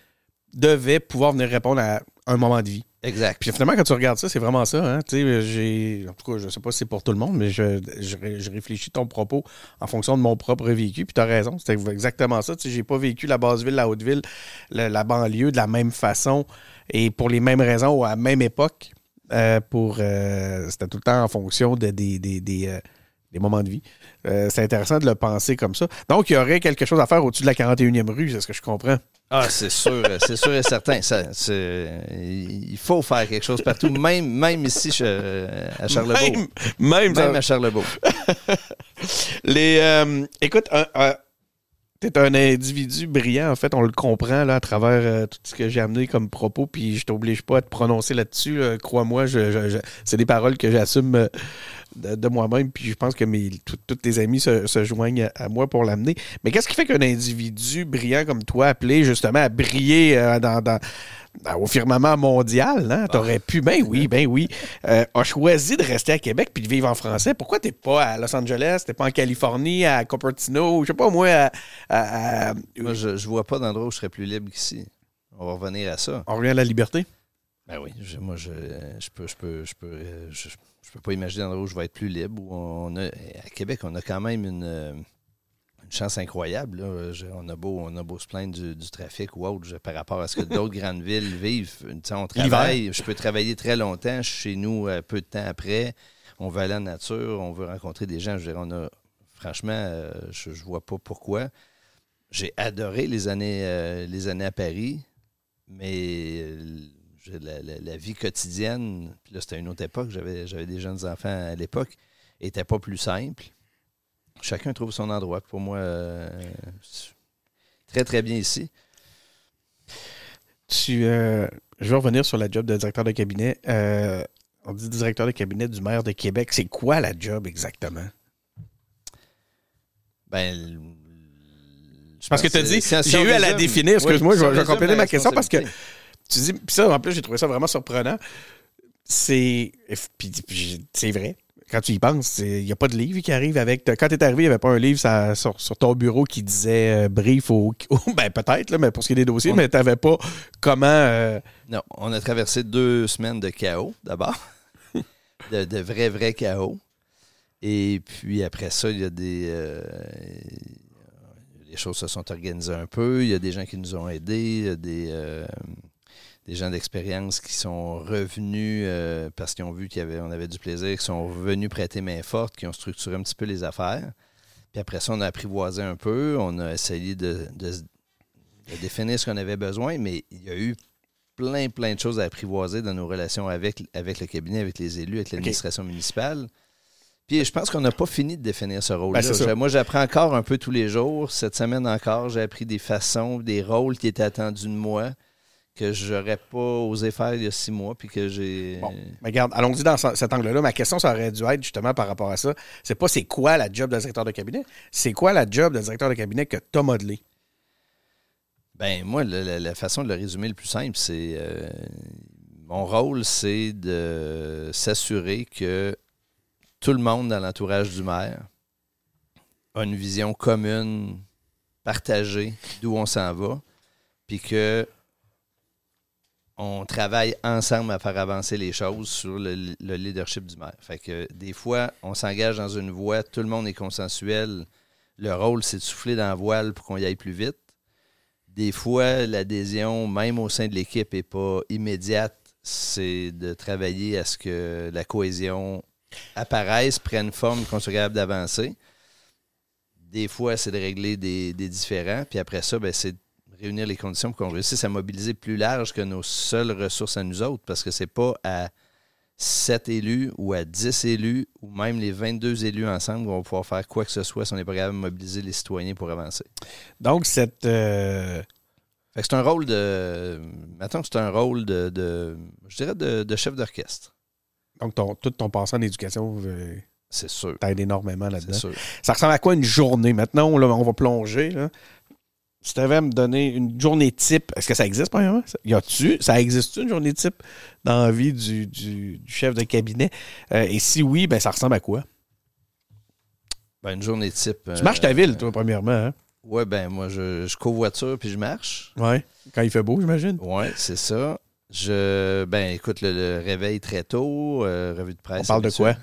B: devait pouvoir venir répondre à un moment de vie.
C: Exact.
B: Puis finalement, quand tu regardes ça, c'est vraiment ça. Hein? J'ai, en tout cas, je sais pas si c'est pour tout le monde, mais je, je, réfléchis ton propos en fonction de mon propre vécu. Puis tu as raison, c'était exactement ça. J'ai pas vécu la basse ville, la haute ville, la, banlieue de la même façon et pour les mêmes raisons ou à la même époque. Euh, pour euh, C'était tout le temps en fonction de, des, des, des, euh, des moments de vie. c'est intéressant de le penser comme ça. Donc, il y aurait quelque chose à faire au-dessus de la 41e rue, c'est ce que je comprends.
C: Ah, c'est sûr, c'est sûr et certain. Ça, il faut faire quelque chose partout, même, même ici à Charlebourg.
B: Même,
C: même, à Charlebourg.
B: Les, euh, écoute, tu un individu brillant, en fait, on le comprend là, à travers euh, tout ce que j'ai amené comme propos, puis je t'oblige pas à te prononcer là-dessus. Crois-moi, je, c'est des paroles que j'assume de, moi-même, puis je pense que mes, tous tes amis se, joignent à, moi pour l'amener. Mais qu'est-ce qui fait qu'un individu brillant comme toi, appelé justement à briller euh, dans, au firmament mondial, hein? t'aurais pu, ben oui, ben oui, euh, a choisi de rester à Québec puis de vivre en français. Pourquoi t'es pas à Los Angeles, t'es pas en Californie, à Cupertino, je sais pas moi,
C: Moi, je, je vois pas d'endroit où je serais plus libre qu'ici. On va revenir à ça.
B: On revient à la liberté?
C: Ben oui, moi, je, je peux, je peux, je peux, euh, je peux pas imaginer un où je vais être plus libre. on a, à Québec, on a quand même une, euh, chance incroyable. on, a beau, on a beau se plaindre du, trafic ou autre par rapport à ce que d'autres grandes villes vivent. on travaille, je peux travailler très longtemps. Je suis chez nous euh, peu de temps après. On veut aller en nature, on veut rencontrer des gens. Je on a, franchement, euh, je, ne vois pas pourquoi. J'ai adoré les années, les années à Paris, mais la, vie quotidienne, puis là, c'était une autre époque, j'avais, j'avais des jeunes enfants à l'époque, était pas plus simple. Chacun trouve son endroit. Pour moi, euh, très, très bien ici.
B: Tu, euh, je vais revenir sur la job de directeur de cabinet. Euh, on dit directeur de cabinet du maire de Québec. C'est quoi la job exactement?
C: Ben,
B: parce que tu as dit, j'ai eu à la définir. Excuse-moi, je vais compléter ma question parce que tu dis, puis ça, en plus, j'ai trouvé ça vraiment surprenant. C'est. c'est vrai. Quand tu y penses, il n'y a pas de livre qui arrive avec. Quand tu es arrivé, il n'y avait pas un livre sur, ton bureau qui disait euh, brief ou. ben, peut-être, mais pour ce qui est des dossiers, mais tu n'avais pas comment. Euh,
C: non, on a traversé deux semaines de chaos, d'abord. de, de, vrai, vrai chaos. Et puis après ça, il y a des. Euh, les choses se sont organisées un peu. Il y a des gens qui nous ont aidés. Il y a des des gens d'expérience qui sont revenus euh, parce qu'ils ont vu qu'on avait, on avait du plaisir, qui sont revenus prêter main forte, qui ont structuré un petit peu les affaires. Puis après ça, on a apprivoisé un peu, on a essayé de, définir ce qu'on avait besoin, mais il y a eu plein, plein de choses à apprivoiser dans nos relations avec, avec le cabinet, avec les élus, avec l'administration municipale. Puis je pense qu'on n'a pas fini de définir ce rôle-là. Ben, Moi, j'apprends encore un peu tous les jours. Cette semaine encore, j'ai appris des façons, des rôles qui étaient attendus de moi que j'aurais pas osé faire il y a six mois, puis que j'ai.
B: Bon, mais regarde, allons-y dans cet angle-là. Ma question, ça aurait dû être justement par rapport à ça. C'est pas c'est quoi la job de directeur de cabinet, c'est quoi la job de directeur de cabinet que tu as modelé?
C: Ben, moi, la, façon de le résumer le plus simple, c'est. Euh, mon rôle, c'est de s'assurer que tout le monde dans l'entourage du maire a une vision commune, partagée d'où on s'en va, puis que on travaille ensemble à faire avancer les choses sur le, leadership du maire. Fait que des fois, on s'engage dans une voie, tout le monde est consensuel. Le rôle, c'est de souffler dans la voile pour qu'on y aille plus vite. Des fois, l'adhésion, même au sein de l'équipe, n'est pas immédiate. C'est de travailler à ce que la cohésion apparaisse, prenne forme, qu'on soit capable d'avancer. Des fois, c'est de régler des, différends. Puis après ça, ben, c'est réunir les conditions pour qu'on réussisse à mobiliser plus large que nos seules ressources à nous autres, parce que c'est pas à 7 élus ou à 10 élus ou même les 22 élus ensemble qu'on va pouvoir faire quoi que ce soit si on n'est pas capable de mobiliser les citoyens pour avancer.
B: Donc, cette, euh,
C: c'est un rôle de. Mettons que c'est un rôle de, de- je dirais, de, de chef d'orchestre.
B: Donc, ton, tout ton passé en éducation euh,
C: C'est sûr.
B: t'aide énormément là-dedans. Ça ressemble à quoi une journée? Maintenant, là, on va plonger. Là. Si tu avais à me donner une journée type, est-ce que ça existe, premièrement? Y a-tu? Ça existe une journée type dans la vie du, du- du chef de cabinet? Euh, et si oui, ben ça ressemble à quoi?
C: Ben, une journée type.
B: Tu marches ta ville, toi, premièrement. Hein?
C: Ouais, ben, moi, je, je covoiture puis je marche.
B: Ouais. Quand il fait beau, j'imagine.
C: Ouais, c'est ça. Je, ben, écoute, le, le réveil très tôt, euh, revue de presse.
B: On parle de quoi?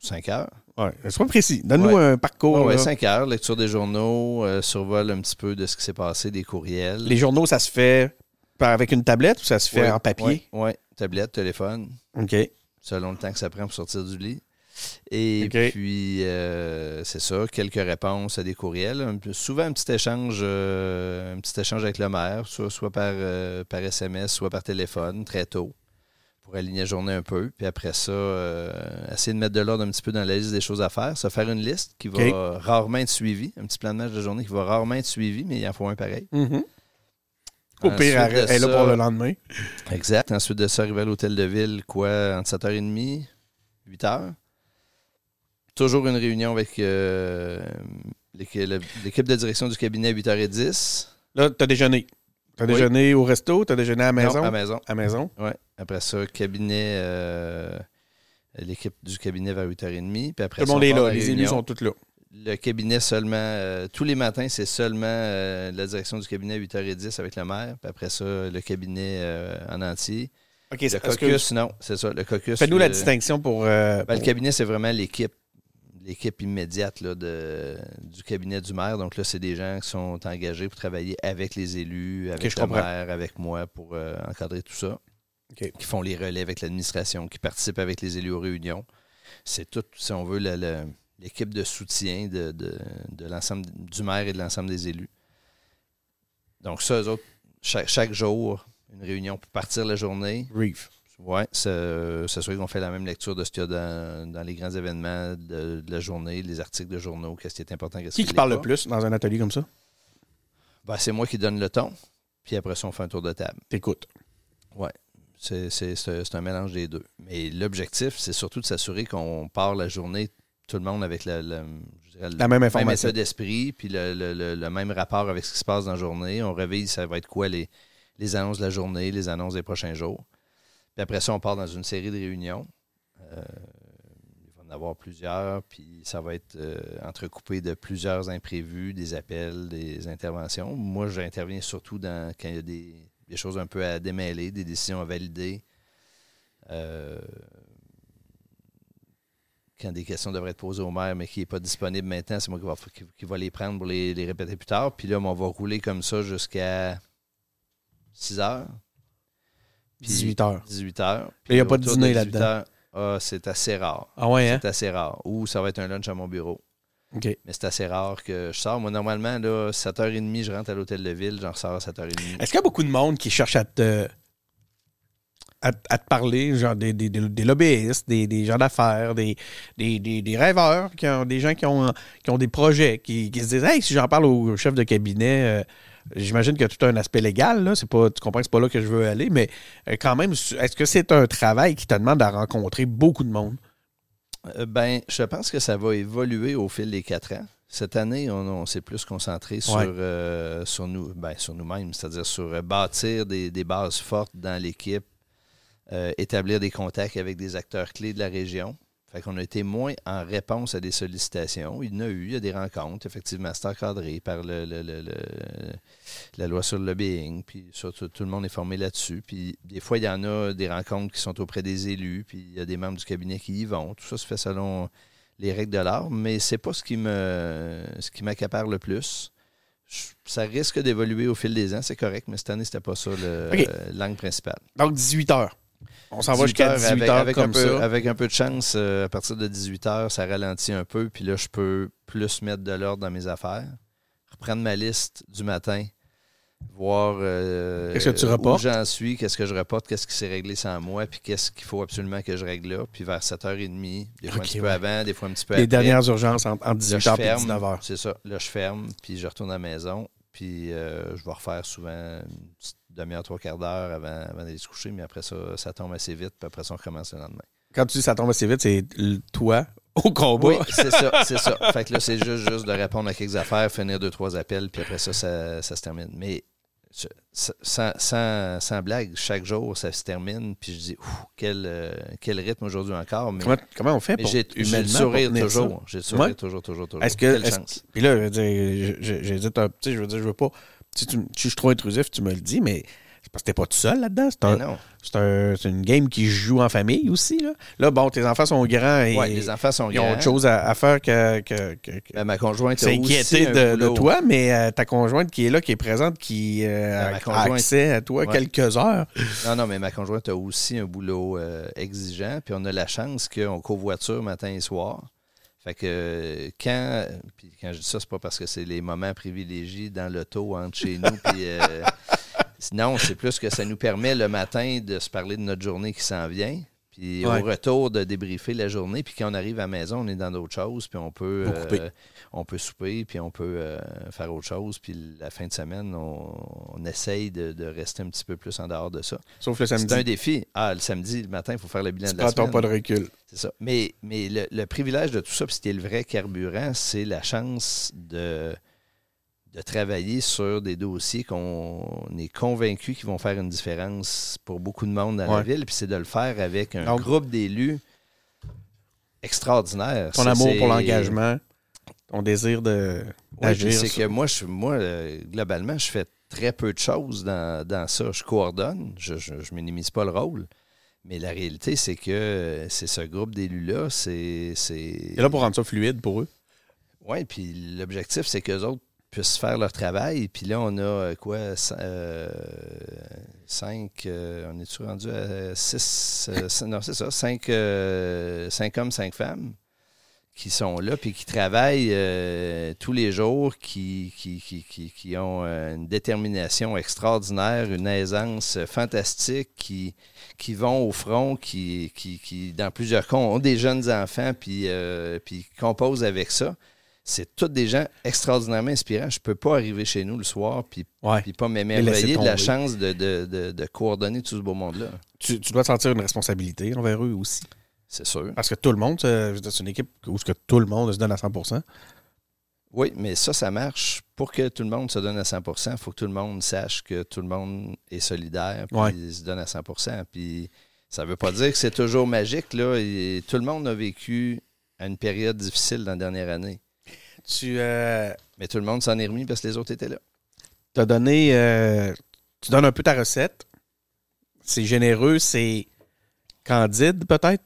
C: 5 heures.
B: Ouais. Sois précis. Donne-nous un parcours.
C: Ouais, ouais,
B: là.
C: 5 heures, lecture des journaux, euh, survol un petit peu de ce qui s'est passé, des courriels.
B: Les journaux, ça se fait par- avec une tablette ou ça se fait
C: Ouais,
B: en papier?
C: Oui, tablette, téléphone,
B: OK.
C: selon le temps que ça prend pour sortir du lit. Et puis, euh, c'est ça, quelques réponses à des courriels. Un souvent, un petit échange euh, un petit échange avec le maire, soit, soit par, par SMS, soit par téléphone, très tôt, pour aligner la journée un peu. Puis après ça, euh, essayer de mettre de l'ordre un petit peu dans la liste des choses à faire. Se faire une liste qui va rarement être suivie, un petit plan de match de journée qui va rarement être suivi, mais il en faut un pareil.
B: Mhm. Au pire, elle est là pour le lendemain.
C: Exact. Ensuite de ça, arriver à l'hôtel de ville, quoi, entre 7h30, 8h. Toujours une réunion avec euh, l'équipe de direction du cabinet à 8h10.
B: Là, t'as déjeuné. T'as
C: Oui.
B: déjeuné au resto, t'as déjeuné à la maison?
C: Non, à la maison.
B: À maison?
C: Ouais. Après ça, cabinet, euh, l'équipe du cabinet vers 8h30. Puis après
B: Tout le monde
C: on
B: est là. Les élus sont tous là.
C: Le cabinet seulement, euh, tous les matins, c'est seulement euh, la direction du cabinet à 8h10 avec le maire. Puis après ça, le cabinet en entier.
B: OK,
C: Le
B: que.
C: caucus, non, c'est ça. Le caucus.
B: Fais-nous la distinction pour.
C: Ben, le cabinet, c'est vraiment l'équipe l'équipe immédiate là, de, du cabinet du maire. Donc là, c'est des gens qui sont engagés pour travailler avec les élus, avec
B: je
C: le maire, avec moi pour euh, encadrer tout ça. Qui font les relais avec l'administration, qui participent avec les élus aux réunions. C'est tout, si on veut, l'équipe de soutien de, de- de l'ensemble du maire et de l'ensemble des élus. Donc ça, eux autres, chaque, chaque jour, une réunion pour partir la journée.
B: Reef.
C: Oui, c'est sûr qu'on fait la même lecture de ce qu'il y a dans, dans les grands événements de, de la journée, les articles de journaux, qu'est-ce qui est important,
B: Qui
C: qui
B: qui
C: l'est
B: parle
C: pas.
B: le plus dans un atelier comme ça?
C: Ben, c'est moi qui donne le ton, puis après ça, on fait un tour de table.
B: T'écoutes.
C: C'est c'est- un mélange des deux. Mais l'objectif, c'est surtout de s'assurer qu'on part la journée, tout le monde avec la,
B: même
C: état d'esprit, puis le, le- le- le même rapport avec ce qui se passe dans la journée. On révise, ça va être quoi les, les annonces de la journée, les annonces des prochains jours. Puis après ça, on part dans une série de réunions. Euh, il va en avoir plusieurs, puis ça va être euh, entrecoupé de plusieurs imprévus, des appels, des interventions. Moi, j'interviens surtout quand il y a des, choses un peu à démêler, des décisions à valider. Euh, quand des questions devraient être posées au maire, mais qui n'est pas disponible maintenant, c'est moi qui va, qui va les prendre pour les, les répéter plus tard. Puis là, on va rouler comme ça jusqu'à 6 heures. Puis
B: 18 heures.
C: 18 heures.
B: il y a pas de dîner
C: 18
B: là-dedans.
C: ah, c'est assez rare.
B: Ah ouais, hein?
C: C'est assez rare. Ou ça va être un lunch à mon bureau.
B: OK.
C: Mais c'est assez rare que je sors. Moi, normalement, là, 7h30, je rentre à l'hôtel de ville, j'en ressors à 7h30.
B: Est-ce qu'il y a beaucoup de monde qui cherche à te, à, à te parler, genre des, des, des- lobbyistes, des, des gens d'affaires, des, des, des, des rêveurs, qui ont, des gens qui ont, qui ont des projets, qui, qui se disent Hey, si j'en parle au chef de cabinet, euh, j'imagine qu'il y a tout un aspect légal. Là. C'est pas, tu comprends que c'est pas là que je veux aller, mais euh, quand même, est-ce que c'est un travail qui te demande à rencontrer beaucoup de monde?
C: Euh, ben, je pense que ça va évoluer au fil des quatre ans. Cette année, on, on s'est plus concentré sur,
B: Ouais.
C: euh, sur, nous, ben, sur nous-mêmes, c'est-à-dire sur bâtir des, des bases fortes dans l'équipe, euh, établir des contacts avec des acteurs clés de la région. Fait qu'on a été moins en réponse à des sollicitations. Il y en a eu, il y a des rencontres. Effectivement, c'est encadré par le, le- la loi sur le lobbying. Puis ça, tout, tout le monde est formé là-dessus. Puis des fois, il y en a des rencontres qui sont auprès des élus. Puis il y a des membres du cabinet qui y vont. Tout ça se fait selon les règles de l'art. Mais c'est pas ce qui me ce qui m'accapare le plus. Je- ça risque d'évoluer au fil des ans, c'est correct, mais cette année, c'était pas ça euh, l'angle principal.
B: Donc, 18 heures. On s'en va
C: 18
B: jusqu'à
C: heures
B: 18
C: avec,
B: heures
C: avec
B: comme
C: un peu,
B: ça.
C: Avec un peu de chance, euh, à partir de 18 heures, ça ralentit un peu. Puis là, je peux plus mettre de l'ordre dans mes affaires. Reprendre ma liste du matin. Voir euh,
B: Qu'est-ce que tu
C: où j'en suis, qu'est-ce que je reporte, qu'est-ce qui s'est réglé sans moi, puis qu'est-ce qu'il faut absolument que je règle là. Puis vers 7h30, des fois un petit
B: ouais.
C: peu avant, des fois un petit peu
B: Les
C: après.
B: dernières urgences entre, entre
C: Là,
B: 18
C: je
B: heures et
C: ferme.
B: 19 heures.
C: C'est ça. Là, je ferme, puis je retourne à la maison. puis euh, je vais refaire souvent une petite demi-heure, trois quarts d'heure avant, avant d'aller se coucher, mais après ça, ça tombe assez vite, puis après ça, on recommence le lendemain.
B: Quand tu dis ça tombe assez vite, c'est toi au combat.
C: Oui, c'est ça, c'est ça. Fait que là, c'est juste, juste de répondre à quelques affaires, finir deux, trois appels, puis après ça, ça, ça se termine. Mais sans, sans, sans blague, chaque jour, ça se termine, puis je dis, Ouh, quel, euh, quel rythme aujourd'hui encore. Mais,
B: Comment, comment on fait pour
C: j'ai le sourire
B: pour
C: toujours. J'ai le sourire
B: Ouais.
C: toujours, toujours, toujours.
B: Est-ce que. Puis là, je veux dire, j'hésite un petit, je veux dire, je veux pas. Si tu, si je suis trop intrusif, tu me le dis, mais c'est parce que t'es pas tout seul là-dedans. C'est un- c'est un- c'est une game qui joue en famille aussi. Là, là bon, tes enfants sont grands et
C: Ouais, les enfants sont
B: ils ont autre chose à, à faire que, que, que- que-
C: Ben, ma conjointe
B: s'inquiéter de, de toi, mais euh, ta conjointe qui est là, qui est présente, qui euh,
C: Ben,
B: a accès à toi
C: Ouais.
B: quelques heures.
C: Non, non, mais ma conjointe a aussi un boulot euh, exigeant. Puis on a la chance qu'on covoiture matin et soir. Fait que quand. Puis quand je dis ça, c'est pas parce que c'est les moments privilégiés dans l'auto entre chez nous. Puis. euh, non, c'est plus que ça nous permet le matin de se parler de notre journée qui s'en vient. Puis
B: Ouais.
C: au retour de débriefer la journée. Puis quand on arrive à la maison, on est dans d'autres choses. Puis on peut. Euh, on peut souper, puis on peut euh, faire autre chose. Puis la fin de semaine, on, on essaye de, de rester un petit peu plus en dehors de ça.
B: Sauf le
C: C'est un
B: samedi.
C: défi. Ah, le samedi, le matin, il faut faire le bilan
B: Tu
C: de la semaine.
B: pas de recul.
C: C'est ça. Mais, mais le, le privilège de tout ça, puis est le vrai carburant, c'est la chance de, de travailler sur des dossiers qu'on est convaincu qui vont faire une différence pour beaucoup de monde dans la ville. Puis c'est de le faire avec un
B: Donc-
C: groupe d'élus extraordinaire.
B: Ton
C: Ça,
B: amour pour l'engagement, ton désir de
C: c'est que moi, je, moi euh, globalement, je fais très peu de choses dans, dans ça. Je coordonne, je, je minimise pas le rôle. Mais la réalité, c'est que euh, c'est ce groupe d'élus-là, c'est. c'est...
B: Là pour rendre ça fluide pour eux.
C: Oui, puis l'objectif, c'est qu'eux autres puissent faire leur travail. Puis là, on a euh, quoi? euh, cinq. euh, on est-tu rendu à six? non, c'est ça. Cinq, cinq hommes, cinq femmes qui sont là, puis qui travaillent tous les jours, qui, qui, qui, qui, ont une détermination extraordinaire, une aisance fantastique, qui, qui vont au front, qui, qui, dans plusieurs cas, ont des jeunes enfants, puis, puis composent avec ça. C'est tous des gens extraordinairement inspirants. Je peux pas arriver chez nous le soir puis,
B: Ouais.
C: puis pas m'émerveiller de la chance de, de, de, de coordonner tout ce beau monde-là.
B: Tu, tu dois sentir une responsabilité envers eux aussi.
C: C'est sûr.
B: Parce que tout le monde, c'est une équipe où ce que tout le monde se donne à 100%
C: Oui, mais ça, ça marche. Pour que tout le monde se donne à 100% il faut que tout le monde sache que tout le monde est solidaire puis
B: Ouais.
C: se donne à 100% Puis ça veut pas dire que c'est toujours magique. Là. Et tout le monde a vécu à une période difficile dans la dernière année.
B: Tu euh,
C: Mais tout le monde s'en est remis parce que les autres étaient là.
B: as donné. euh, tu donnes un peu ta recette. C'est généreux, c'est candide, peut-être.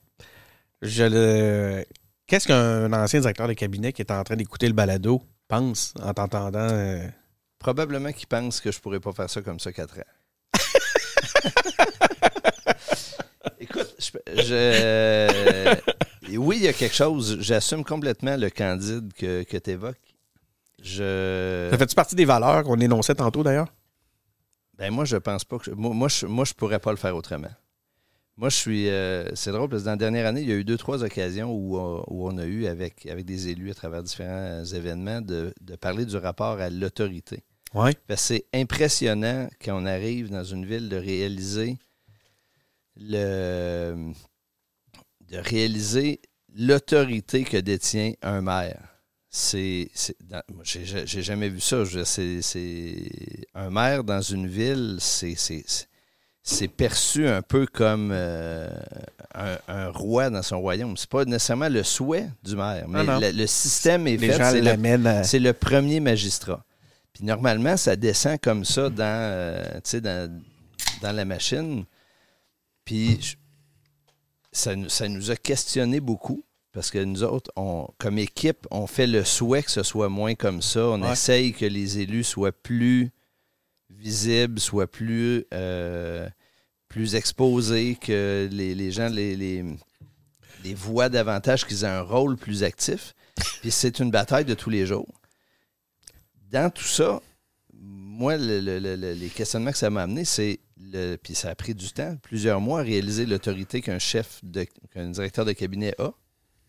B: Je le. Qu'est-ce qu'un ancien directeur de cabinet qui est en train d'écouter le balado pense en t'entendant? euh,
C: Probablement qu'ils pensent que je pourrais pas faire ça comme ça quatre ans. Écoute, je, je- oui, il y a quelque chose. J'assume complètement le candide que, que tu évoques. Je,
B: Ça fait-tu partie des valeurs qu'on énonçait tantôt, d'ailleurs?
C: ben moi, je pense pas que. Moi, moi, je, moi, je pourrais pas le faire autrement. Moi, je suis. euh, c'est drôle parce que dans la dernière année, il y a eu deux, trois occasions où, euh, où on a eu, avec, avec des élus à travers différents euh, événements, de, de parler du rapport à l'autorité. Que c'est impressionnant quand on arrive dans une ville de réaliser le de réaliser l'autorité que détient un maire. C'est, j'ai, jamais vu ça. C'est, un maire dans une ville, c'est, perçu un peu comme euh, un, un roi dans son royaume. C'est pas nécessairement le souhait du maire, mais le, le système est
B: Les
C: fait.
B: gens
C: c'est le
B: à.
C: le premier magistrat. Puis normalement, ça descend comme ça dans, euh, dans la machine. Puis je- ça, nous- ça nous a questionné beaucoup. Parce que nous autres, on, comme équipe, on fait le souhait que ce soit moins comme ça. On
B: Ouais.
C: essaye que les élus soient plus visibles, soient plus, euh, plus exposés, que les, les gens les, les, les voient davantage, qu'ils aient un rôle plus actif. Puis c'est une bataille de tous les jours. Dans tout ça, moi, le- le- les questionnements que ça m'a amené, c'est, le, puis ça a pris du temps, plusieurs mois, à réaliser l'autorité qu'un chef, qu'un directeur de cabinet a.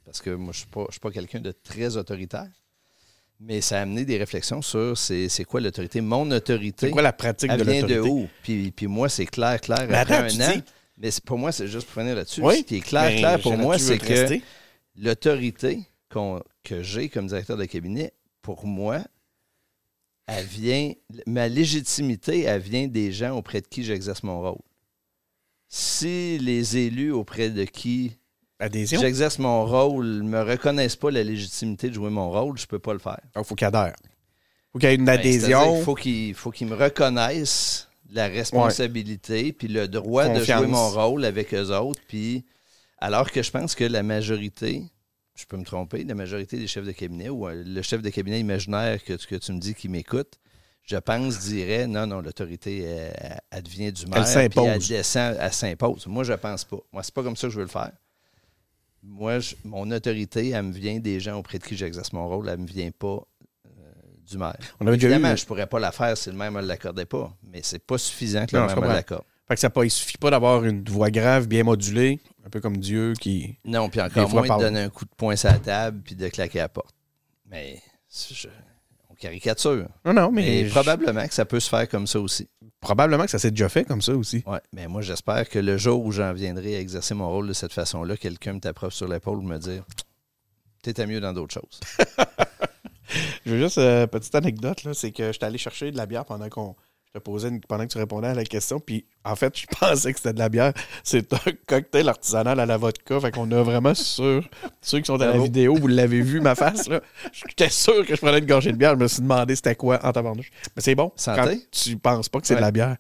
C: Parce que moi, je ne suis pas, quelqu'un de très autoritaire. Mais ça a amené des réflexions sur c'est quoi l'autorité. Mon autorité,
B: C'est quoi la pratique
C: elle
B: de
C: vient de
B: l'autorité?
C: où? Puis, puis moi, c'est clair, clair,
B: Mais
C: après
B: attends,
C: un an.
B: dis-
C: Mais pour moi, c'est juste pour finir là-dessus.
B: Oui,
C: Ce qui est clair,
B: Ben,
C: clair pour moi, c'est que l'autorité que j'ai comme directeur de cabinet, pour moi, elle vient, ma légitimité, elle vient des gens auprès de qui j'exerce mon rôle. Si les élus auprès de qui j'exerce mon rôle ne me reconnaissent pas la légitimité de jouer mon rôle, je peux pas le faire.
B: Il faut qu'il adhère. faut qu'il y ait une
C: Ben,
B: adhésion.
C: qu'il faut qu'ils me reconnaissent la responsabilité puis le droit de jouer mon rôle avec eux autres. Puis, alors que je pense que la majorité, je peux me tromper, la majorité des chefs de cabinet ou euh, le chef de cabinet imaginaire que, tu- que tu me dis qui m'écoute, je pense, dirait non, non, l'autorité, elle, elle devient du maire.
B: Elle s'impose.
C: descend, elle s'impose. Moi, je pense pas. Moi, c'est pas comme ça que je veux le faire. Moi, je- mon autorité, elle me vient des gens auprès de qui j'exerce mon rôle, elle me vient pas euh, du maire.
B: On avait déjà eu.
C: Évidemment, je pourrais pas la faire si le maire ne me l'accordait pas, mais c'est pas suffisant que
B: Non,
C: le maire me l'accorde.
B: Fait que ça pas, il suffit pas d'avoir une voix grave, bien modulée, un peu comme Dieu qui.
C: Non, puis encore
B: fois,
C: moins
B: parle.
C: de donner un coup de poing sur la table puis de claquer à la porte. Mais je- on caricature.
B: Non, non,
C: Mais
B: mais je-
C: probablement que ça peut se faire comme ça aussi.
B: probablement que ça s'est déjà fait comme ça aussi.
C: Ouais, mais moi, j'espère que le jour où j'en viendrai à exercer mon rôle de cette façon-là, quelqu'un me tapera sur l'épaule me dire T'étais mieux dans d'autres choses.
B: Je veux juste, euh, petite anecdote, là, c'est que j'étais allé chercher de la bière pendant qu'on. Je te posais une- pendant que tu répondais à la question, puis en fait, je pensais que c'était de la bière. C'est un cocktail artisanal à la vodka. Fait qu'on a vraiment sur ceux qui sont à la vidéo, vous l'avez vu, ma face, là. J'étais sûr que je prenais une gorgée de bière. Je me suis demandé c'était quoi en tabarnouche. Mais c'est bon.
C: Santé.
B: Quand tu penses pas que c'est de la bière.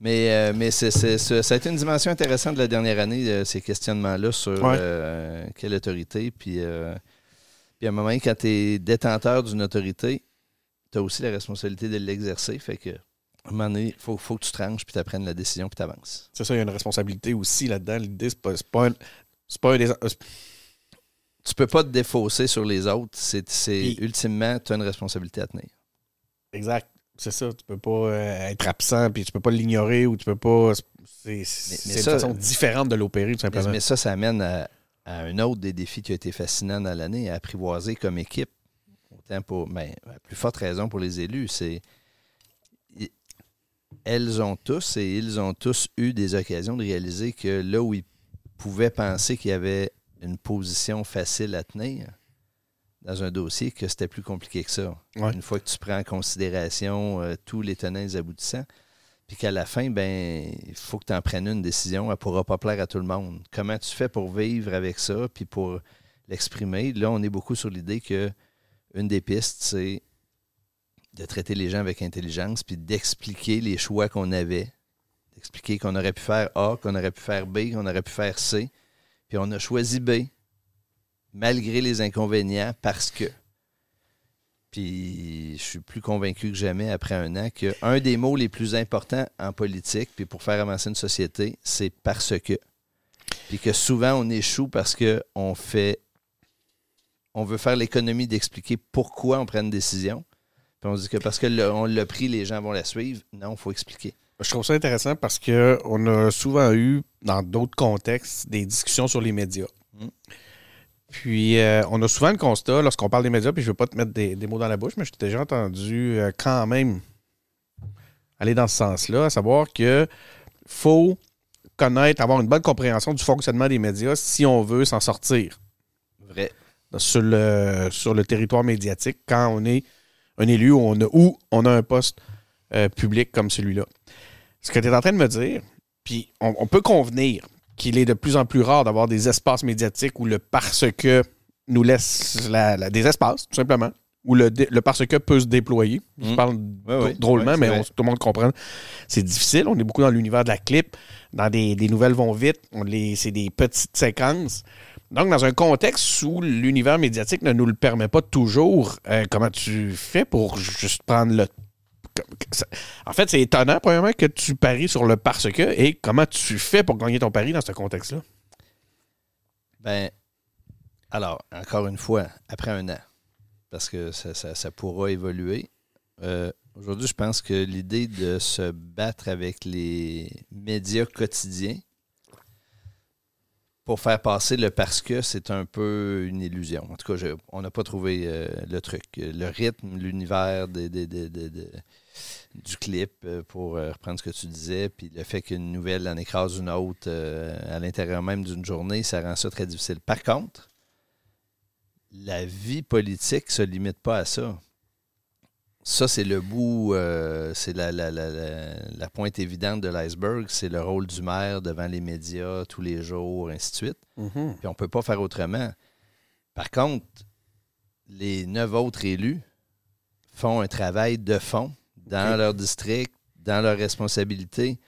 C: Mais, euh, mais c'est, c'est- c'est- ça a été une dimension intéressante de la dernière année, euh, ces questionnements-là sur
B: Ouais.
C: euh, quelle autorité. Puis, puis à un moment, quand tu es détenteur d'une autorité, tu as aussi la responsabilité de l'exercer. Fait que, à un moment donné, il faut, faut que tu tranches, puis tu apprennes la décision, puis tu avances.
B: C'est ça, il y a une responsabilité aussi là-dedans. L'idée, c'est pas, pas, un- pas un des. euh,
C: Tu peux pas te défausser sur les autres. C'est,
B: Puis-
C: ultimement, tu as une responsabilité à tenir.
B: Exact. C'est ça. Tu peux pas euh, être absent, puis tu peux pas l'ignorer, ou tu peux pas. C'est une façon différente de l'opérer, tout
C: Mais,
B: simplement.
C: mais ça, ça amène à, à un autre des défis qui a été fascinant dans l'année, à apprivoiser comme équipe. Autant pour, mais à plus forte raison pour les élus, c'est elles ont tous et ils ont tous eu des occasions de réaliser que là où ils pouvaient penser qu'il y avait une position facile à tenir dans un dossier, que c'était plus compliqué que ça.
B: Ouais.
C: Une fois que tu prends en considération euh, tous les tenants et les aboutissants, puis qu'à la fin, ben, il faut que tu en prennes une décision. Elle ne pourra pas plaire à tout le monde. Comment tu fais pour vivre avec ça, puis pour l'exprimer? Là, on est beaucoup sur l'idée que une des pistes, c'est de traiter les gens avec intelligence, puis d'expliquer les choix qu'on avait. D'expliquer qu'on aurait pu faire A, qu'on aurait pu faire B, qu'on aurait pu faire C. Puis on a choisi B, malgré les inconvénients, parce que. Puis je suis plus convaincu que jamais, après un an, qu'un des mots les plus importants en politique, puis pour faire avancer une société, c'est parce que. Puis que souvent, on échoue parce qu'on fait. On veut faire l'économie d'expliquer pourquoi on prend une décision. Puis on dit que parce qu'on l'a pris, les gens vont la suivre. Non, il faut expliquer.
B: Je trouve ça intéressant parce que on a souvent eu, dans d'autres contextes, des discussions sur les médias.
C: Mm.
B: Puis, euh, on a souvent le constat, lorsqu'on parle des médias, puis je ne veux pas te mettre des, des mots dans la bouche, mais je t'ai déjà entendu euh, quand même aller dans ce sens-là, à savoir que faut connaître, avoir une bonne compréhension du fonctionnement des médias si on veut s'en sortir
C: Vrai.
B: Sur le, sur le territoire médiatique quand on est un élu ou on a, ou on a un poste euh, public comme celui-là. Ce que tu es en train de me dire, puis on, on peut convenir qu'il est de plus en plus rare d'avoir des espaces médiatiques où le parce que nous laisse la- la- des espaces, tout simplement, où le, le parce que peut se déployer. Je
C: Mm.
B: parle
C: Ouais, ouais.
B: drôlement,
C: Ouais,
B: mais on- tout le monde comprend. C'est difficile. On est beaucoup dans l'univers de la clip, dans des, des nouvelles vont vite. On les, c'est des petites séquences. Donc, dans un contexte où l'univers médiatique ne nous le permet pas toujours, euh, comment tu fais pour juste prendre le. En fait, c'est étonnant, premièrement, que tu paries sur le parce que et comment tu fais pour gagner ton pari dans ce contexte-là?
C: Ben, alors, encore une fois, après un an, parce que ça, ça- ça pourra évoluer. euh, Aujourd'hui, je pense que l'idée de se battre avec les médias quotidiens, pour faire passer le parce que, c'est un peu une illusion. En tout cas, on n'a pas trouvé euh, le truc. Le rythme, l'univers du clip, euh, pour euh, reprendre ce que tu disais, puis le fait qu'une nouvelle en écrase une autre à l'intérieur même d'une journée, ça rend ça très difficile. Par contre, la vie politique ne se limite pas à ça. Ça, c'est le bout, euh, c'est la, la- la- la- la pointe évidente de l'iceberg, c'est le rôle du maire devant les médias tous les jours, ainsi de suite.
B: Mhm.
C: Puis on ne peut pas faire autrement. Par contre, les neuf autres élus font un travail de fond dans leur district, dans leurs responsabilités.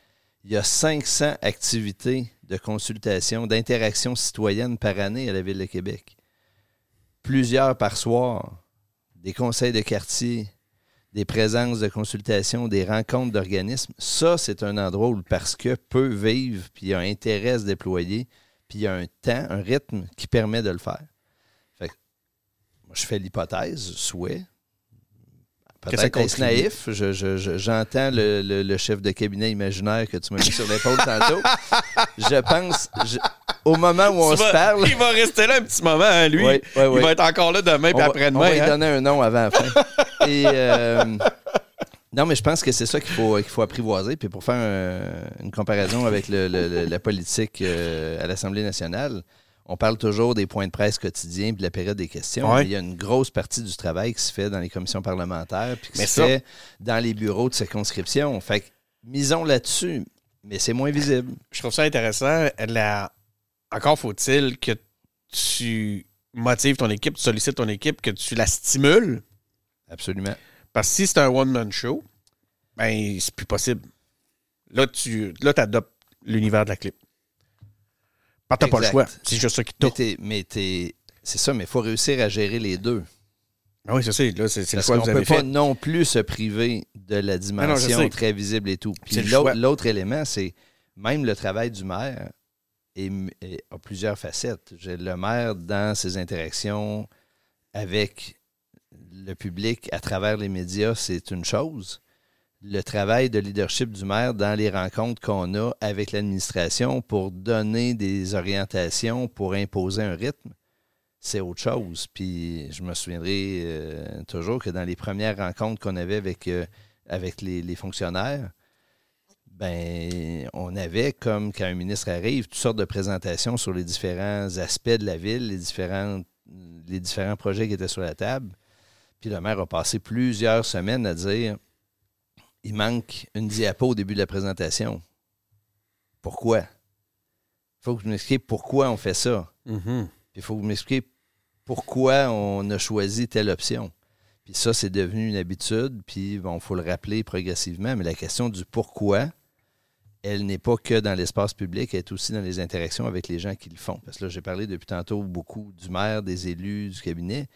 C: Il y a 500 activités de consultation, d'interaction citoyenne par année à la Ville de Québec. Plusieurs par soir, des conseils de quartier, des présences de consultation, des rencontres d'organismes. Ça, c'est un endroit où le parce que peut vivre, puis il y a un intérêt à se déployer, puis il y a un temps, un rythme qui permet de le faire. Fait moi, je fais l'hypothèse, souhait. Peut-être est-ce
B: contribue?
C: naïf. Je- je- je- J'entends le, le- le chef de cabinet imaginaire que tu m'as mis sur l'épaule tantôt. Je pense, je- au moment où on
B: Tu
C: se
B: vas-
C: parle,
B: Il va rester là un petit moment, hein, lui.
C: Oui, oui, oui.
B: Il va être encore là demain puis après-demain.
C: on va lui
B: hein.
C: donner un nom avant la fin. Et, euh, non, mais je pense que c'est ça qu'il faut, qu'il faut apprivoiser. Puis pour faire un- une comparaison avec le- le- le- la politique euh, à l'Assemblée nationale, on parle toujours des points de presse quotidiens puis de la période des questions.
B: Ouais.
C: mais il y a une grosse partie du travail qui se fait dans les commissions parlementaires puis qui
B: Mais
C: se
B: ça-
C: fait dans les bureaux de circonscription. Fait que misons là-dessus, mais c'est moins visible.
B: Je trouve ça intéressant. La- Encore faut-il que tu motives ton équipe, tu sollicites ton équipe, que tu la stimules.
C: Absolument.
B: Parce que si c'est un one-man show, ben c'est plus possible. Là, tu là, adoptes l'univers de la clip. Parce que t'as pas le choix. C'est juste ça qui tourne.
C: mais t'es- c'est ça, mais il faut réussir à gérer les deux.
B: Ah oui, c'est ça. Là, c'est c'est le choix que
C: peut pas non plus se priver de la
B: je
C: dimension très visible et tout. Puis l'autre élément, c'est même le travail du maire est- est- a plusieurs facettes. J'ai le maire dans ses interactions avec le public à travers les médias, c'est une chose. Le travail de leadership du maire dans les rencontres qu'on a avec l'administration pour donner des orientations, pour imposer un rythme, c'est autre chose. Puis je me souviendrai euh, toujours que dans les premières rencontres qu'on avait avec, euh, les, fonctionnaires, ben on avait, comme quand un ministre arrive, toutes sortes de présentations sur les différents aspects de la ville, les les différents projets qui étaient sur la table. Puis le maire a passé plusieurs semaines à dire il manque une diapo au début de la présentation. Pourquoi? Il faut que vous m'expliquiez pourquoi on fait ça.
B: Mhm.
C: Puis il faut que vous m'expliquiez pourquoi on a choisi telle option. Puis ça, c'est devenu une habitude, puis bon, il faut le rappeler progressivement, mais la question du pourquoi, elle n'est pas que dans l'espace public, elle est aussi dans les interactions avec les gens qui le font. Parce que là, j'ai parlé depuis tantôt beaucoup du maire, des élus, du cabinet,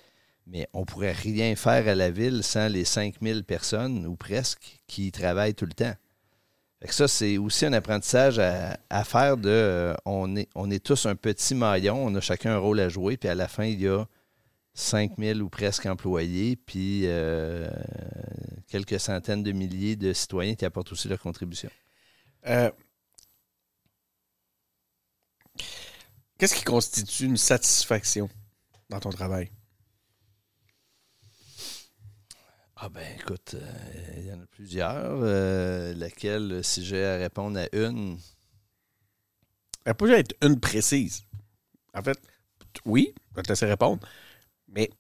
C: mais on pourrait rien faire à la ville sans les 5000 personnes, ou presque, qui travaillent tout le temps. Fait que ça, c'est aussi un apprentissage à, à faire de euh, on, est, on est tous un petit maillon, on a chacun un rôle à jouer, puis à la fin, il y a 5000 ou presque employés, puis euh, quelques centaines de milliers de citoyens qui apportent aussi leur contribution.
B: Euh, Qu'est-ce qui constitue une satisfaction dans ton travail?
C: Ah ben écoute, euh, il y en a plusieurs. euh, laquelle, si j'ai à répondre à une,
B: Elle peut être une précise. En fait, oui, je vais te laisser répondre. Mais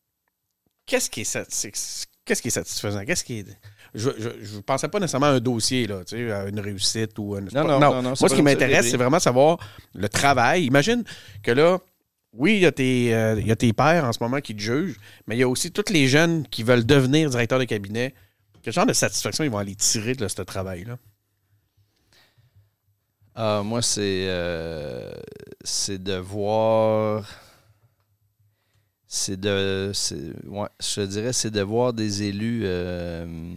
B: qu'est-ce qui est, satis- qu'est-ce qui est satisfaisant? Qu'est-ce qui est. Je ne pensais pas nécessairement à un dossier, là, tu sais, à une réussite ou un.
C: Non, non, non, non, c'est
B: Moi, ce qui m'intéresse, c'est vraiment savoir le travail. Imagine que là, oui, il y, a tes, euh, pères en ce moment qui te jugent, mais il y a aussi tous les jeunes qui veulent devenir directeurs de cabinet. Quel genre de satisfaction ils vont aller tirer de ce travail-là?
C: Ah, moi, c'est euh, c'est de voir. C'est de. Ouais, je dirais, c'est de voir des élus euh,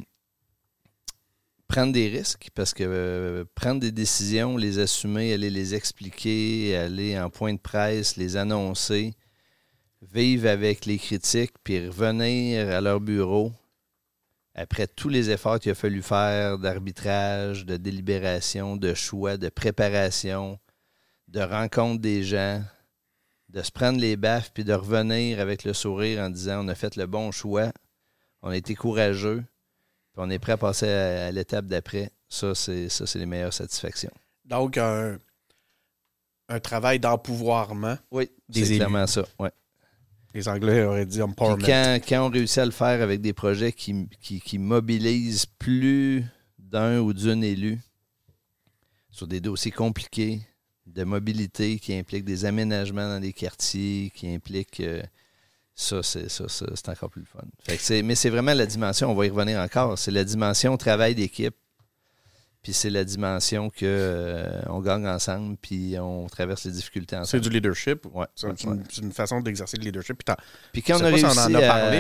C: prendre des risques parce que euh, prendre des décisions, les assumer, aller les expliquer, aller en point de presse, les annoncer, vivre avec les critiques, puis revenir à leur bureau après tous les efforts qu'il a fallu faire d'arbitrage, de délibération, de choix, de préparation, de rencontre des gens, de se prendre les baffes, puis de revenir avec le sourire en disant on a fait le bon choix, on a été courageux, on est prêt à passer à, l'étape d'après. Ça, c'est ça, c'est les meilleures satisfactions.
B: Donc, un, travail d'empouvoirment.
C: Oui, c'est clairement ça. Ouais.
B: Les Anglais auraient dit empowerment.
C: Quand, quand, on réussit à le faire avec des projets qui, qui, qui mobilisent plus d'un ou d'une élu sur des dossiers compliqués, de mobilité qui implique des aménagements dans les quartiers, qui implique euh, ça, c'est ça, c'est encore plus fun. mais c'est vraiment la dimension, on va y revenir encore, c'est la dimension travail d'équipe. Puis c'est la dimension que euh, on gagne ensemble, puis on traverse les difficultés ensemble.
B: C'est du leadership?
C: Ouais,
B: c'est une, façon d'exercer le leadership.
C: Puis, quand on a réussi, à,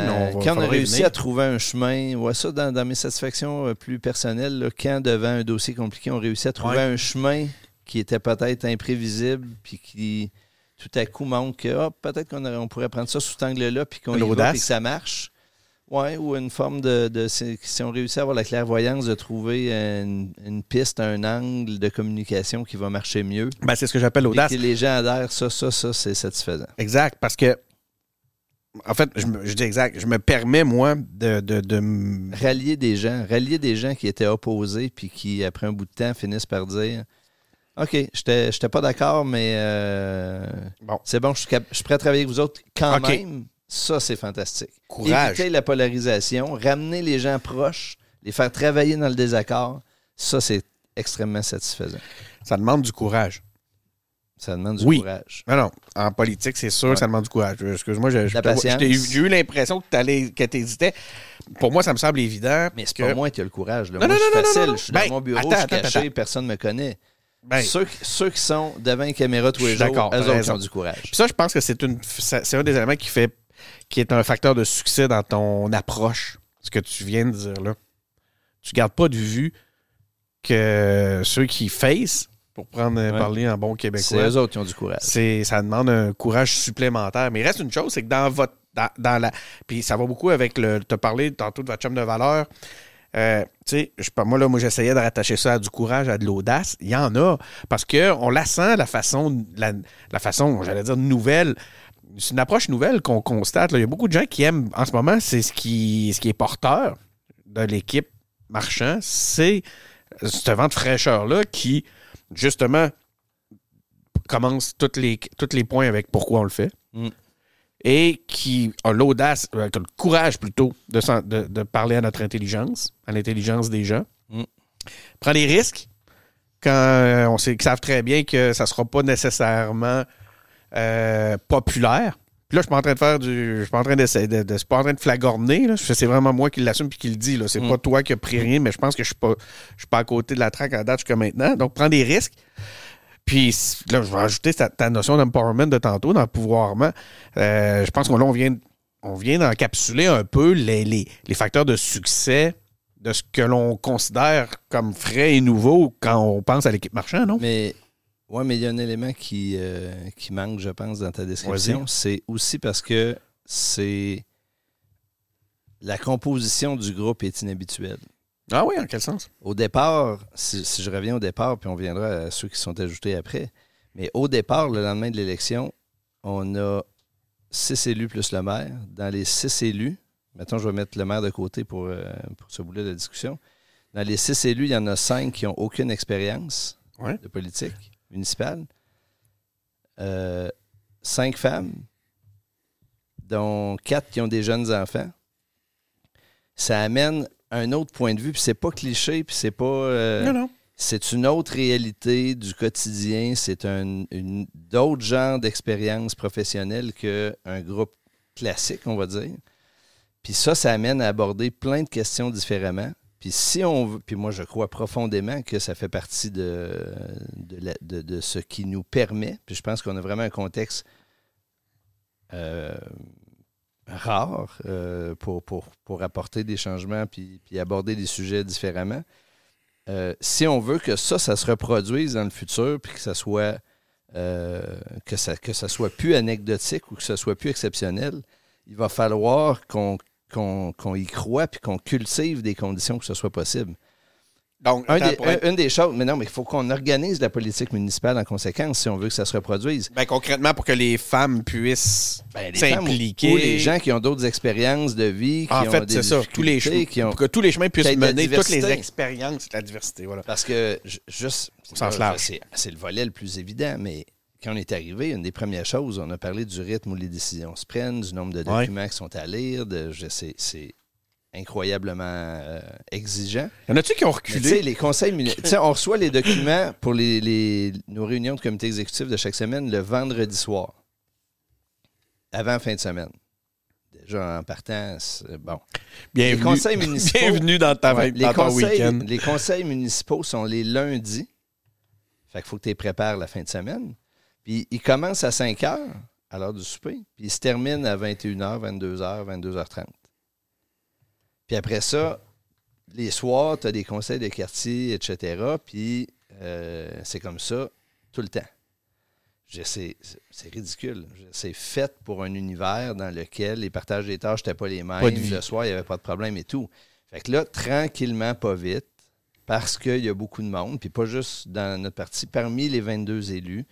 C: quand on a réussi à trouver un chemin, ouais, ça dans, mes satisfactions euh, plus personnelles, quand devant un dossier compliqué, on réussit à trouver un chemin qui était peut-être imprévisible, puis qui tout à coup montre que ah, peut-être qu'on on pourrait prendre ça sous cet angle-là, puis qu'on y va, puis que ça marche. Oui, ou une forme de, si on réussit à avoir la clairvoyance de trouver une, piste, un angle de communication qui va marcher mieux.
B: Ben, c'est ce que j'appelle l'audace.
C: Que les gens adhèrent, ça, ça, ça, c'est satisfaisant.
B: Exact, parce que en fait, je, je, dis exact. Je me permets, moi, de, de,
C: Rallier des gens. Rallier des gens qui étaient opposés puis qui, après un bout de temps, finissent par dire OK, je n'étais pas d'accord, mais euh, bon. c'est bon, je suis, prêt à travailler avec vous autres quand même. Ça, c'est fantastique.
B: Courage.
C: Éviter la polarisation, ramener les gens proches, les faire travailler dans le désaccord, ça, c'est extrêmement satisfaisant.
B: Ça demande du courage.
C: Ça demande du
B: oui.
C: courage.
B: Non, non. En politique, c'est sûr que ça demande du courage. Excuse-moi, j'ai eu l'impression que tu hésitais. Pour moi, ça me semble évident.
C: Mais c'est que... pas moi qui ai le courage. Moi, je suis facile. Je suis dans ben, mon bureau, je suis caché, personne ne me connaît. Ben, ceux, qui sont devant une caméra tous les jours, eux autres ont du courage.
B: ça, je pense que c'est un des éléments qui fait qui est un facteur de succès dans ton approche, ce que tu viens de dire là. Tu ne gardes pas de vue que ceux qui face, pour prendre parler en bon québécois.
C: C'est eux autres qui ont du courage.
B: Ça demande un courage supplémentaire. Mais il reste une chose, c'est que dans votre. Dans, la. Puis ça va beaucoup avec le. Tu as parlé tantôt de votre chum de valeur. Euh, moi, là, moi, j'essayais de rattacher ça à du courage, à de l'audace. Il y en a. Parce qu'on la sent, la façon, la, façon, j'allais dire, nouvelle c'est une approche nouvelle qu'on constate. Il y a beaucoup de gens qui aiment, en ce moment, c'est ce qui, ce qui est porteur de l'équipe marchand, c'est ce vent de fraîcheur-là qui, justement, commence tous les, toutes les points avec pourquoi on le fait. Mm. Et qui a l'audace, euh, le courage plutôt, de, de, parler à notre intelligence, à l'intelligence des gens. Mm. Prend des risques quand euh, on sait qu'ils savent très bien que ça ne sera pas nécessairement euh, populaire. Puis là, je suis pas en train de faire du. Je suis pas en train d'essayer de, de, pas en train de flagorner. C'est vraiment moi qui l'assume puis qui le dit. C'est mm. pas toi qui as pris rien, mais je pense que je suis pas. Je suis pas à côté de la traque à date jusqu'à maintenant. Donc, prends des risques. Puis là, je vais ajouter ta, notion d'empowerment de tantôt, dans le pouvoirment. Euh, je pense qu'on on vient, on vient d'encapsuler un peu les, les, les, facteurs de succès de ce que l'on considère comme frais et nouveau quand on pense à l'équipe marchand, non?
C: Mais oui, mais il y a un élément qui, euh, qui manque, je pense, dans ta description. C'est aussi parce que c'est. La composition du groupe est inhabituelle.
B: Ah oui, en quel sens?
C: Au départ, si, je reviens au départ, puis on viendra à ceux qui sont ajoutés après, mais au départ, le lendemain de l'élection, on a six élus plus le maire. Dans les six élus, maintenant je vais mettre le maire de côté pour, euh, pour ce bout de discussion. Dans les six élus, il y en a cinq qui n'ont aucune expérience de politique municipale. Euh, cinq femmes, dont quatre qui ont des jeunes enfants. Ça amène un autre point de vue, puis c'est pas cliché, puis c'est pas. Euh,
B: non, non.
C: C'est une autre réalité du quotidien, c'est un une, d'autres genres d'expériences professionnelles qu'un groupe classique, on va dire. Puis ça, ça amène à aborder plein de questions différemment. Puis si on veut, puis moi je crois profondément que ça fait partie de, de, ce qui nous permet, puis je pense qu'on a vraiment un contexte euh, rare euh, pour, apporter des changements puis, aborder des sujets différemment. Euh, si on veut que ça, se reproduise dans le futur, puis que ça soit que, ça, soit plus anecdotique ou que ça soit plus exceptionnel, il va falloir qu'on qu'on y croit puis qu'on cultive des conditions que ce soit possible.
B: Donc,
C: Un des-
B: être-
C: une des choses, mais non, mais il faut qu'on organise la politique municipale en conséquence si on veut que ça se reproduise.
B: ben, concrètement, pour que les femmes puissent
C: Ben,
B: s'impliquer.
C: Ou les gens qui ont d'autres expériences de vie, qui
B: en
C: ont
B: fait,
C: des
B: c'est ça. Tous les, chemins,
C: qui ont...
B: pour que tous les chemins puissent
C: de
B: mener toutes les expériences, c'est la diversité. Voilà.
C: Parce que, ju- juste, c'est le volet le plus évident, mais quand on est arrivé, une des premières choses, on a parlé du rythme où les décisions se prennent, du nombre de
B: Ouais.
C: documents qui sont à lire, de, je sais, c'est incroyablement euh, exigeant.
B: Y en a-tu qui ont reculé?
C: les conseils on reçoit les documents pour les, les- nos réunions de comité exécutif de chaque semaine le vendredi soir, avant fin de semaine. Déjà, en partant, c'est- bon.
B: Bienvenue.
C: Les conseils municipaux.
B: Bienvenue dans, ta,
C: Ouais,
B: dans
C: les,
B: ton
C: conseils,
B: week-end.
C: les conseils municipaux sont les lundis. Fait qu'il faut que tu les prépares la fin de semaine. Puis ils commencent à 5 heures, à l'heure du souper, puis ils se terminent à 21h, 22h, 22h30. Puis après ça, les soirs, tu as des conseils de quartier, etc. Puis euh, c'est comme ça tout le temps. C'est ridicule. C'est fait pour un univers dans lequel les partages des tâches n'étaient pas les mêmes.
B: Pas.
C: Le soir, il n'y avait pas de problème et tout. Fait que là, tranquillement, pas vite, parce qu'il y a beaucoup de monde, puis pas juste dans notre parti, parmi les 22 élus,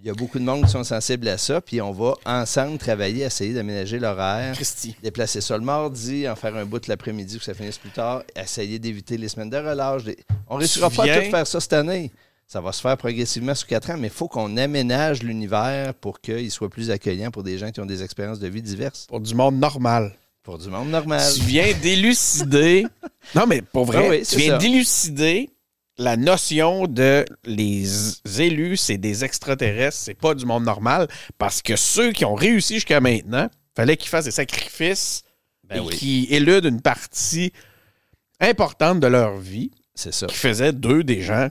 C: il y a beaucoup de monde qui sont sensibles à ça, puis on va ensemble travailler, essayer d'aménager l'horaire,
B: Christy.
C: déplacer ça le mardi, en faire un bout l'après-midi pour que ça finisse plus tard, essayer d'éviter les semaines de relâche. On ne réussira pas à tout faire ça cette année. Ça va se faire progressivement sur quatre ans, mais il faut qu'on aménage l'univers pour qu'il soit plus accueillant pour des gens qui ont des expériences de vie diverses.
B: Pour du monde normal.
C: Pour du monde normal.
B: Tu viens d'élucider. non, mais pour vrai,
C: Ah oui,
B: tu viens d'élucider la notion de les élus, c'est des extraterrestres, c'est pas du monde normal. Parce que ceux qui ont réussi jusqu'à maintenant, fallait qu'ils fassent des sacrifices
C: Ben
B: et
C: oui,
B: qui éludent une partie importante de leur vie
C: c'est ça.
B: qui faisait d'eux des gens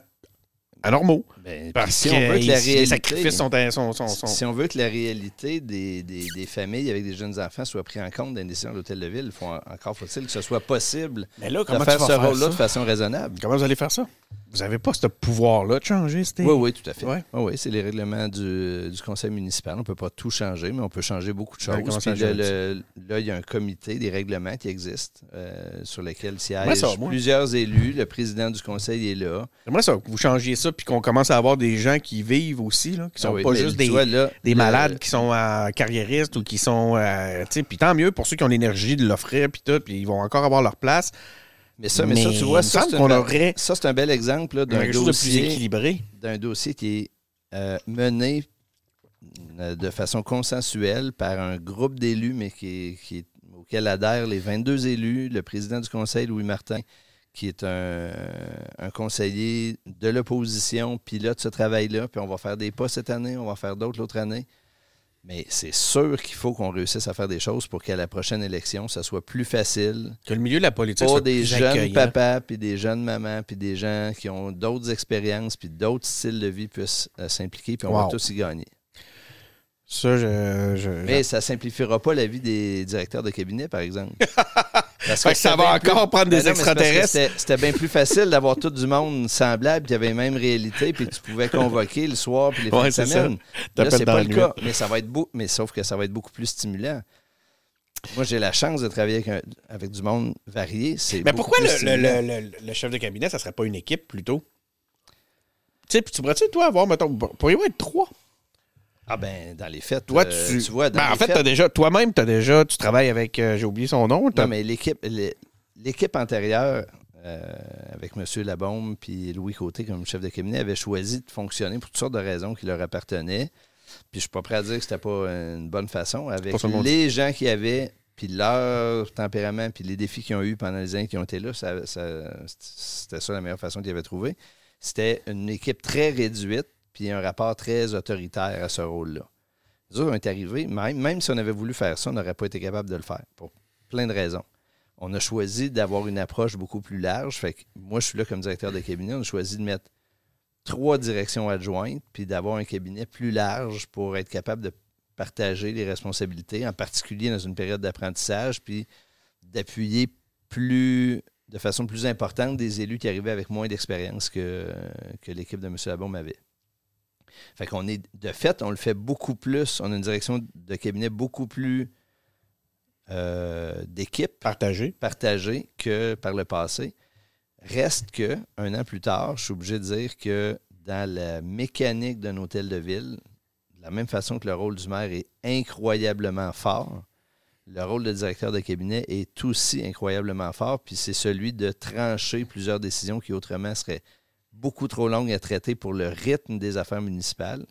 B: anormaux.
C: Ben,
B: Parce
C: si on veut que la
B: les
C: réalité,
B: sacrifices sont, sont, sont, sont-
C: si on veut que la réalité des, des- des familles avec des jeunes enfants soit prise en compte dans les décisions de l'hôtel de ville, il faut en- encore faut-il que ce soit possible
B: Mais là,
C: de
B: comment tu
C: faire
B: vas
C: ce
B: faire
C: rôle-là
B: ça?
C: de façon raisonnable.
B: Comment vous allez faire ça? Vous n'avez pas ce pouvoir-là de changer, c'était.
C: Oui, oui, tout à fait.
B: Ouais.
C: Oui, oui, c'est les règlements du, du conseil municipal. On ne peut pas tout changer, mais on peut changer beaucoup de
B: Ouais,
C: choses.
B: comment ça
C: Puis le- là, il y a un comité, des règlements qui existent, euh, sur lesquels siègent plusieurs élus. Le président du conseil est là.
B: J'aimerais ça que vous changiez ça puis qu'on commence à avoir des gens qui vivent aussi, là, qui sont
C: Ah oui,
B: pas juste des,
C: vois, là,
B: des
C: le-
B: malades qui sont euh, carriéristes ou qui sont. euh, puis tant mieux pour ceux qui ont l'énergie de l'offrir puis tout, puis ils vont encore avoir leur place.
C: Mais ça, mais, ça, tu vois, ça, c'est un,
B: aurait
C: ça, c'est un bel exemple d'un
B: plus
C: dossier,
B: équilibré.
C: d'un dossier qui est euh, mené euh, de façon consensuelle par un groupe d'élus, mais qui qui auquel adhèrent les 22 élus, le président du conseil, Louis Martin, qui est un, un conseiller de l'opposition, pilote ce travail-là, puis on va faire des pas cette année, on va faire d'autres l'autre année. Mais c'est sûr qu'il faut qu'on réussisse à faire des choses pour qu'à la prochaine élection, ça soit plus facile
B: Que le milieu de la politique
C: pour
B: soit
C: des
B: plus
C: jeunes papas, puis des jeunes mamans, puis des gens qui ont d'autres expériences, puis d'autres styles de vie puissent euh, s'impliquer, puis on va tous y gagner.
B: Ça, je. je-
C: Mais ça simplifiera pas la vie des directeurs de cabinet, par exemple.
B: Que ça va
C: plus-
B: encore prendre des
C: Ben non,
B: extraterrestres.
C: C'était bien plus facile d'avoir tout du monde semblable, qui avait les mêmes réalités, puis que tu pouvais convoquer le soir, puis les fins
B: Ouais,
C: de
B: c'est
C: semaine. Là, c'est pas le cas. Mais ça va être beau, mais sauf que ça va être beaucoup plus stimulant. Moi, j'ai la chance de travailler avec, un- avec du monde varié.
B: Mais pourquoi le, le-
C: stimulant.
B: le- le- le chef de cabinet, ça serait pas une équipe plutôt? Tu sais, puis tu pourrais-tu, toi, avoir, mettons, pourriez-vous être trois?
C: Ah ben, dans les fêtes,
B: Toi,
C: euh,
B: tu,
C: tu vois, dans
B: Ben, en fait, t'as déjà, toi-même, t'as déjà, tu travailles avec, euh, j'ai oublié son nom.
C: Non, mais l'équipe, l'é- l'équipe antérieure, euh, avec M. Labombe puis Louis Côté comme chef de cabinet, avait choisi de fonctionner pour toutes sortes de raisons qui leur appartenaient. Puis je suis pas prêt à dire que c'était pas une bonne façon. Avec les gens qui avaient, puis leur tempérament, puis les défis qu'ils ont eu pendant les années qui ont été là, ça- ça- c'était ça la meilleure façon qu'ils avaient trouvé. C'était une équipe très réduite, puis un rapport très autoritaire à ce rôle-là. On est arrivés, même, même si on avait voulu faire ça, on n'aurait pas été capable de le faire, pour plein de raisons. On a choisi d'avoir une approche beaucoup plus large. Fait que moi, je suis là comme directeur de cabinet. On a choisi de mettre trois directions adjointes, puis d'avoir un cabinet plus large pour être capable de partager les responsabilités, en particulier dans une période d'apprentissage, puis d'appuyer plus de façon plus importante des élus qui arrivaient avec moins d'expérience que, que l'équipe de M. Labaume avait. Fait qu'on est, de fait, on le fait beaucoup plus. On a une direction de cabinet beaucoup plus euh, d'équipe
B: Partagé.
C: partagée que par le passé. Reste que, un an plus tard, je suis obligé de dire que dans la mécanique d'un hôtel de ville, de la même façon que le rôle du maire est incroyablement fort, le rôle de directeur de cabinet est aussi incroyablement fort, puis c'est celui de trancher plusieurs décisions qui autrement seraient beaucoup trop longues à traiter pour le rythme des affaires municipales.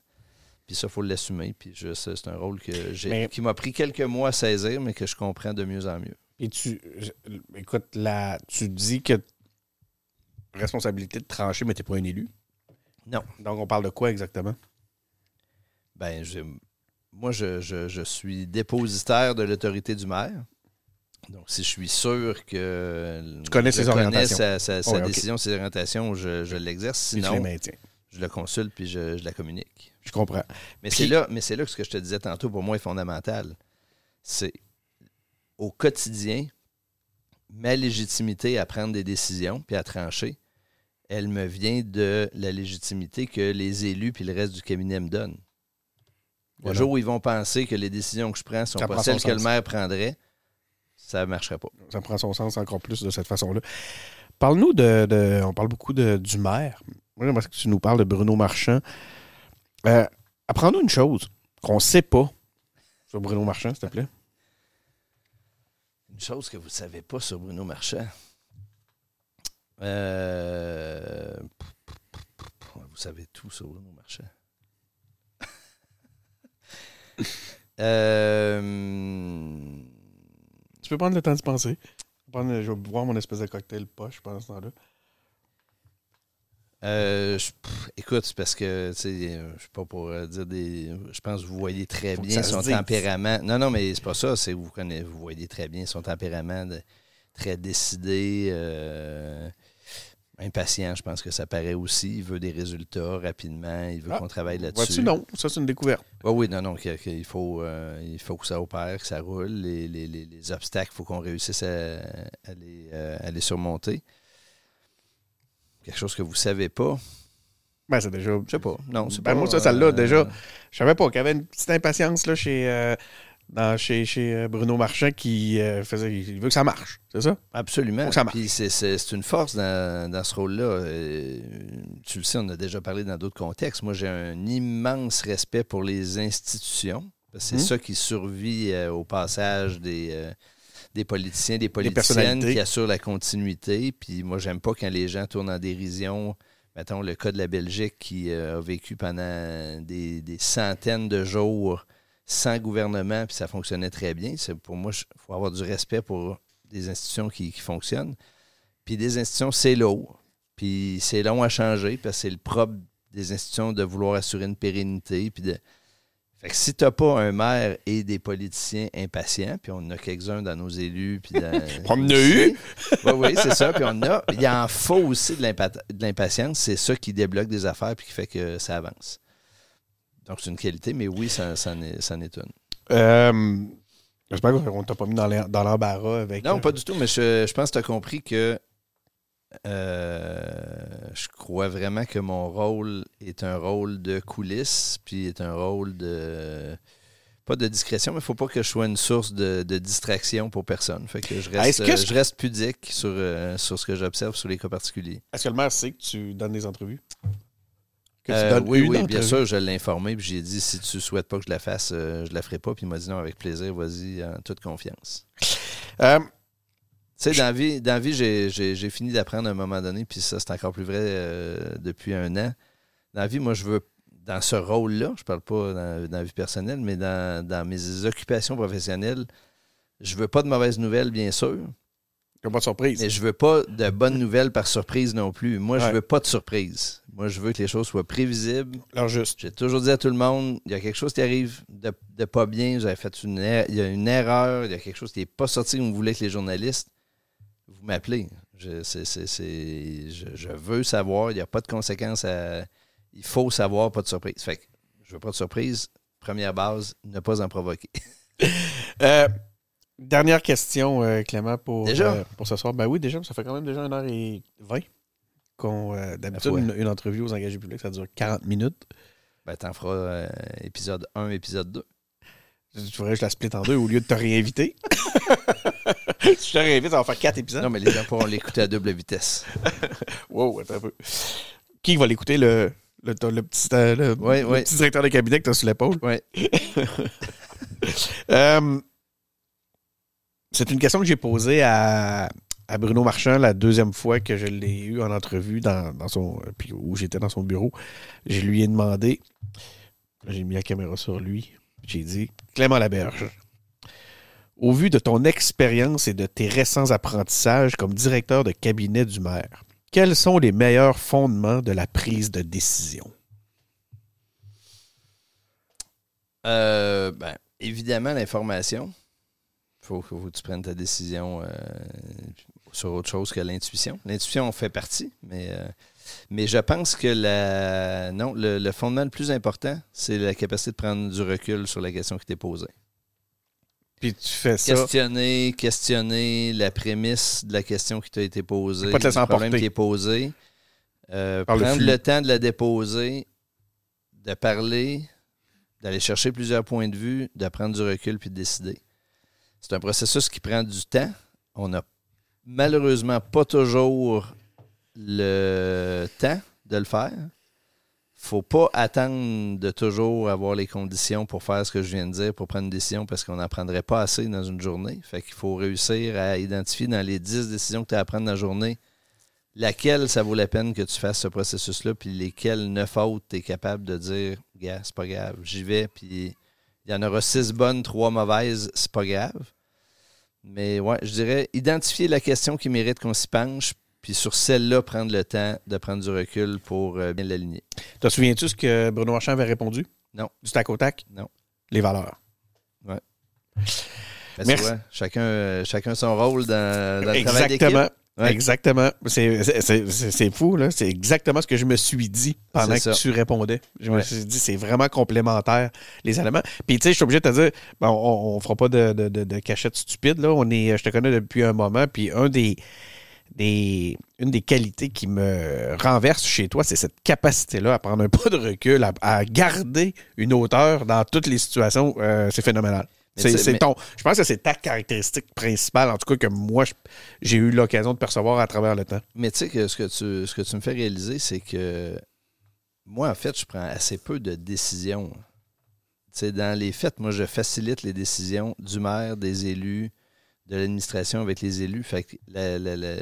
C: Puis ça, il faut l'assumer. Puis c'est un rôle que j'ai, qui m'a pris quelques mois à saisir, mais que je comprends de mieux en mieux.
B: Et tu, écoute, là, tu dis que responsabilité de trancher, mais tu n'es pas un élu.
C: Non.
B: Donc, on parle de quoi exactement?
C: Ben, moi, je, je- je suis dépositaire de l'autorité du maire. Donc, si je suis sûr que
B: Tu connais
C: je
B: ses
C: connais
B: orientations.
C: sa, sa- sa
B: Ouais, ok.
C: décision, ses orientations, je, je l'exerce.
B: Tu
C: Sinon, je le consulte puis je, je la communique.
B: Je comprends.
C: Mais c'est là, mais c'est là que ce que je te disais tantôt pour moi est fondamental. C'est au quotidien, ma légitimité à prendre des décisions puis à trancher, elle me vient de la légitimité que les élus puis le reste du cabinet me donnent. Le
B: Voilà.
C: jour où ils vont penser que les décisions que je prends sont
B: Ça
C: pas celles que le maire prendrait, ça ne marcherait pas.
B: Ça prend son sens encore plus de cette façon-là. Parle-nous de, de- On parle beaucoup de, du maire. Moi, j'aimerais que tu nous parles de Bruno Marchand. Euh, Apprends-nous une chose qu'on ne sait pas sur Bruno Marchand, s'il te plaît.
C: Une chose que vous ne savez pas sur Bruno Marchand. Euh, Vous savez tout sur Bruno Marchand. Euh,
B: Tu peux prendre le temps de penser. Prendre- je vais boire mon espèce de cocktail poche pendant ce temps-là.
C: euh, je- pff, écoute, parce que, euh, je suis pas pour euh, dire des. Je pense que vous voyez très
B: Faut
C: bien son tempérament. Non, non, mais c'est pas ça. C'est vous connaissez, vous voyez très bien son tempérament de- très décidé, euh, impatient. Je pense que ça paraît aussi. Il veut des résultats rapidement. Il veut
B: Ah,
C: qu'on travaille là-dessus.
B: Vois-tu, non? Ça, c'est une découverte.
C: Oui, oui, non, non, faut, euh, il faut que ça opère, que ça roule. Les, les- les- les obstacles, il faut qu'on réussisse à, à les, euh, à les surmonter. Quelque chose que vous ne savez pas.
B: Ben, c'est déjà.
C: Je sais pas. Non, c'est
B: Ben,
C: pas.
B: moi, ça, ça l'a
C: euh,
B: déjà. Je savais pas qu'il y avait une petite impatience là, chez, euh, dans- chez, chez euh, Bruno Marchand qui euh, faisait. Il veut que ça marche, c'est ça?
C: Absolument.
B: Ça.
C: Puis c'est, c'est- c'est une force dans, dans ce rôle-là. Euh, tu le sais, on a déjà parlé dans d'autres contextes. Moi, j'ai un immense respect pour les institutions. C'est
B: Mhm.
C: ça qui survit euh, au passage des, euh, des politiciens, des politiciennes qui assurent la continuité. Puis moi, j'aime pas quand les gens tournent en dérision. Mettons le cas de la Belgique qui euh, a vécu pendant des, des centaines de jours sans gouvernement, puis ça fonctionnait très bien. C'est, pour moi, il faut avoir du respect pour des institutions qui, qui fonctionnent. Puis des institutions, c'est lourd. Puis c'est long à changer parce que c'est le propre des institutions de vouloir assurer une pérennité. Puis de... Fait que si tu n'as pas un maire et des politiciens impatients, puis on en a quelques-uns dans nos élus. Puis dans-
B: On en a eu?
C: Oui, oui, c'est ça. Puis on en a. Il en faut aussi de l'impatience. C'est ça qui débloque des affaires puis qui fait que ça avance. Donc c'est une qualité, mais oui, ça, ça, en, est, ça en est une.
B: Euh, J'espère qu'on t'a pas mis dans l'em- dans l'embarras avec.
C: Non,
B: euh,
C: pas du tout, mais je, je pense que tu as compris que euh, je crois vraiment que mon rôle est un rôle de coulisses, puis est un rôle de. Pas de discrétion, mais il ne faut pas que je sois une source de, de distraction pour personne. Fait que je reste,
B: que
C: euh, je reste pudique sur, euh, sur ce que j'observe sur les cas particuliers.
B: Est-ce que le maire sait que tu donnes des entrevues? Que tu
C: Euh,
B: donnes
C: oui,
B: une
C: oui, bien sûr, je l'ai informé, puis j'ai dit si tu souhaites pas que je la fasse, euh, je la ferai pas. Puis il m'a dit non, avec plaisir, vas-y, en toute confiance.
B: Euh,
C: Tu sais, dans la vie, dans la vie, j'ai, j'ai- j'ai fini d'apprendre à un moment donné, puis ça, c'est encore plus vrai euh, depuis un an. Dans la vie, moi, je veux, dans ce rôle-là, je parle pas dans, dans la vie personnelle, mais dans, dans mes occupations professionnelles, je veux pas de mauvaises nouvelles, bien sûr,
B: pas de surprise.
C: mais je veux pas de bonnes nouvelles par surprise non plus. Moi, je
B: Ouais.
C: veux pas de surprise. Moi, je veux que les choses soient prévisibles.
B: Alors, juste.
C: J'ai toujours dit à tout le monde, il y a quelque chose qui arrive de, de pas bien, vous avez fait une er- il y a une erreur, il y a quelque chose qui n'est pas sorti comme vous voulez que les journalistes, vous m'appelez. Je, je veux savoir, il n'y a pas de conséquences à. Il faut savoir, pas de surprise. Fait que je veux pas de surprise. Première base, ne pas en provoquer.
B: Euh, dernière question, euh, Clément, pour,
C: Déjà?
B: euh, pour ce soir. Ben oui, déjà, ça fait quand même déjà 1h20. Qu'on, euh, d'habitude,
C: foi.
B: une, une entrevue aux engagés publics, ça dure 40 minutes.
C: Ben, t'en feras euh, épisode 1, épisode 2.
B: Tu ferais que je la split en deux au lieu de te réinviter. je te réinvite, on va faire quatre épisodes.
C: Non, mais les gens pourront l'écouter à double vitesse.
B: wow, attends un peu. Qui va l'écouter, le, le, le, petit, le,
C: Ouais,
B: le
C: ouais.
B: petit directeur de cabinet que tu as sur l'épaule? Euh, c'est une question que j'ai posée à, Bruno Marchand la deuxième fois que je l'ai eu en entrevue dans, dans son, euh, puis où j'étais dans son bureau. Je lui ai demandé, j'ai mis la caméra sur lui, j'ai dit Clément Laberge, au vu de ton expérience et de tes récents apprentissages comme directeur de cabinet du maire, quels sont les meilleurs fondements de la prise de décision?
C: Euh, ben, évidemment, l'information. Il faut, faut que tu prennes ta décision euh, sur autre chose que l'intuition. L'intuition en fait partie, mais, euh, mais je pense que la, non, le, le fondement le plus important, c'est la capacité de prendre du recul sur la question qui t'est posée.
B: Puis tu fais ça.
C: Questionner, questionner la prémisse de la question qui t'a été posée,
B: Pas te
C: du problème qui est posé. Euh,
B: le
C: prendre
B: flux.
C: le, temps de la déposer, de parler, d'aller chercher plusieurs points de vue, de prendre du recul puis de décider. C'est un processus qui prend du temps. On n'a malheureusement pas toujours le temps de le faire. faut pas attendre de toujours avoir les conditions pour faire ce que je viens de dire, pour prendre une décision, parce qu'on n'en prendrait pas assez dans une journée. Fait qu'il faut réussir à identifier dans les 10 décisions que tu as à prendre dans la journée, laquelle ça vaut la peine que tu fasses ce processus-là, puis lesquelles neuf autres tu es capable de dire, gars, c'est pas grave, j'y vais, puis il y en aura six bonnes, trois mauvaises, c'est pas grave. Mais ouais, je dirais identifier la question qui mérite qu'on s'y penche, puis sur celle-là, prendre le temps de prendre du recul pour euh, bien l'aligner.
B: Te souviens-tu ce que Bruno Marchand avait répondu?
C: Non.
B: Du tac au tac?
C: Non.
B: Les valeurs.
C: Ben, tu
B: Merci.
C: vois, chacun, euh, chacun son rôle dans, dans le travail d'équipe.
B: Exactement.
C: Ouais.
B: Exactement. C'est- C'est c'est- c'est fou, là. C'est exactement ce que je me suis dit pendant que tu répondais. Je me suis dit, c'est vraiment complémentaire, les éléments. Puis, tu sais, je suis obligé de te dire, bon, on, on fera pas de, de, de, de cachette stupide, là. On est, je te connais depuis un moment, puis un des, des, une des qualités qui me renverse chez toi, c'est cette capacité-là à prendre un pas de recul, à, à garder une hauteur dans toutes les situations. Euh, c'est phénoménal. C'est
C: mais-
B: ton, je pense que c'est ta caractéristique principale, en tout cas que moi, j'ai eu l'occasion de percevoir à travers le temps.
C: Mais tu sais que ce que tu, ce que tu me fais réaliser, c'est que moi, en fait, je prends assez peu de décisions. Dans les faits, moi, je facilite les décisions du maire, des élus, de l'administration avec les élus. Fait que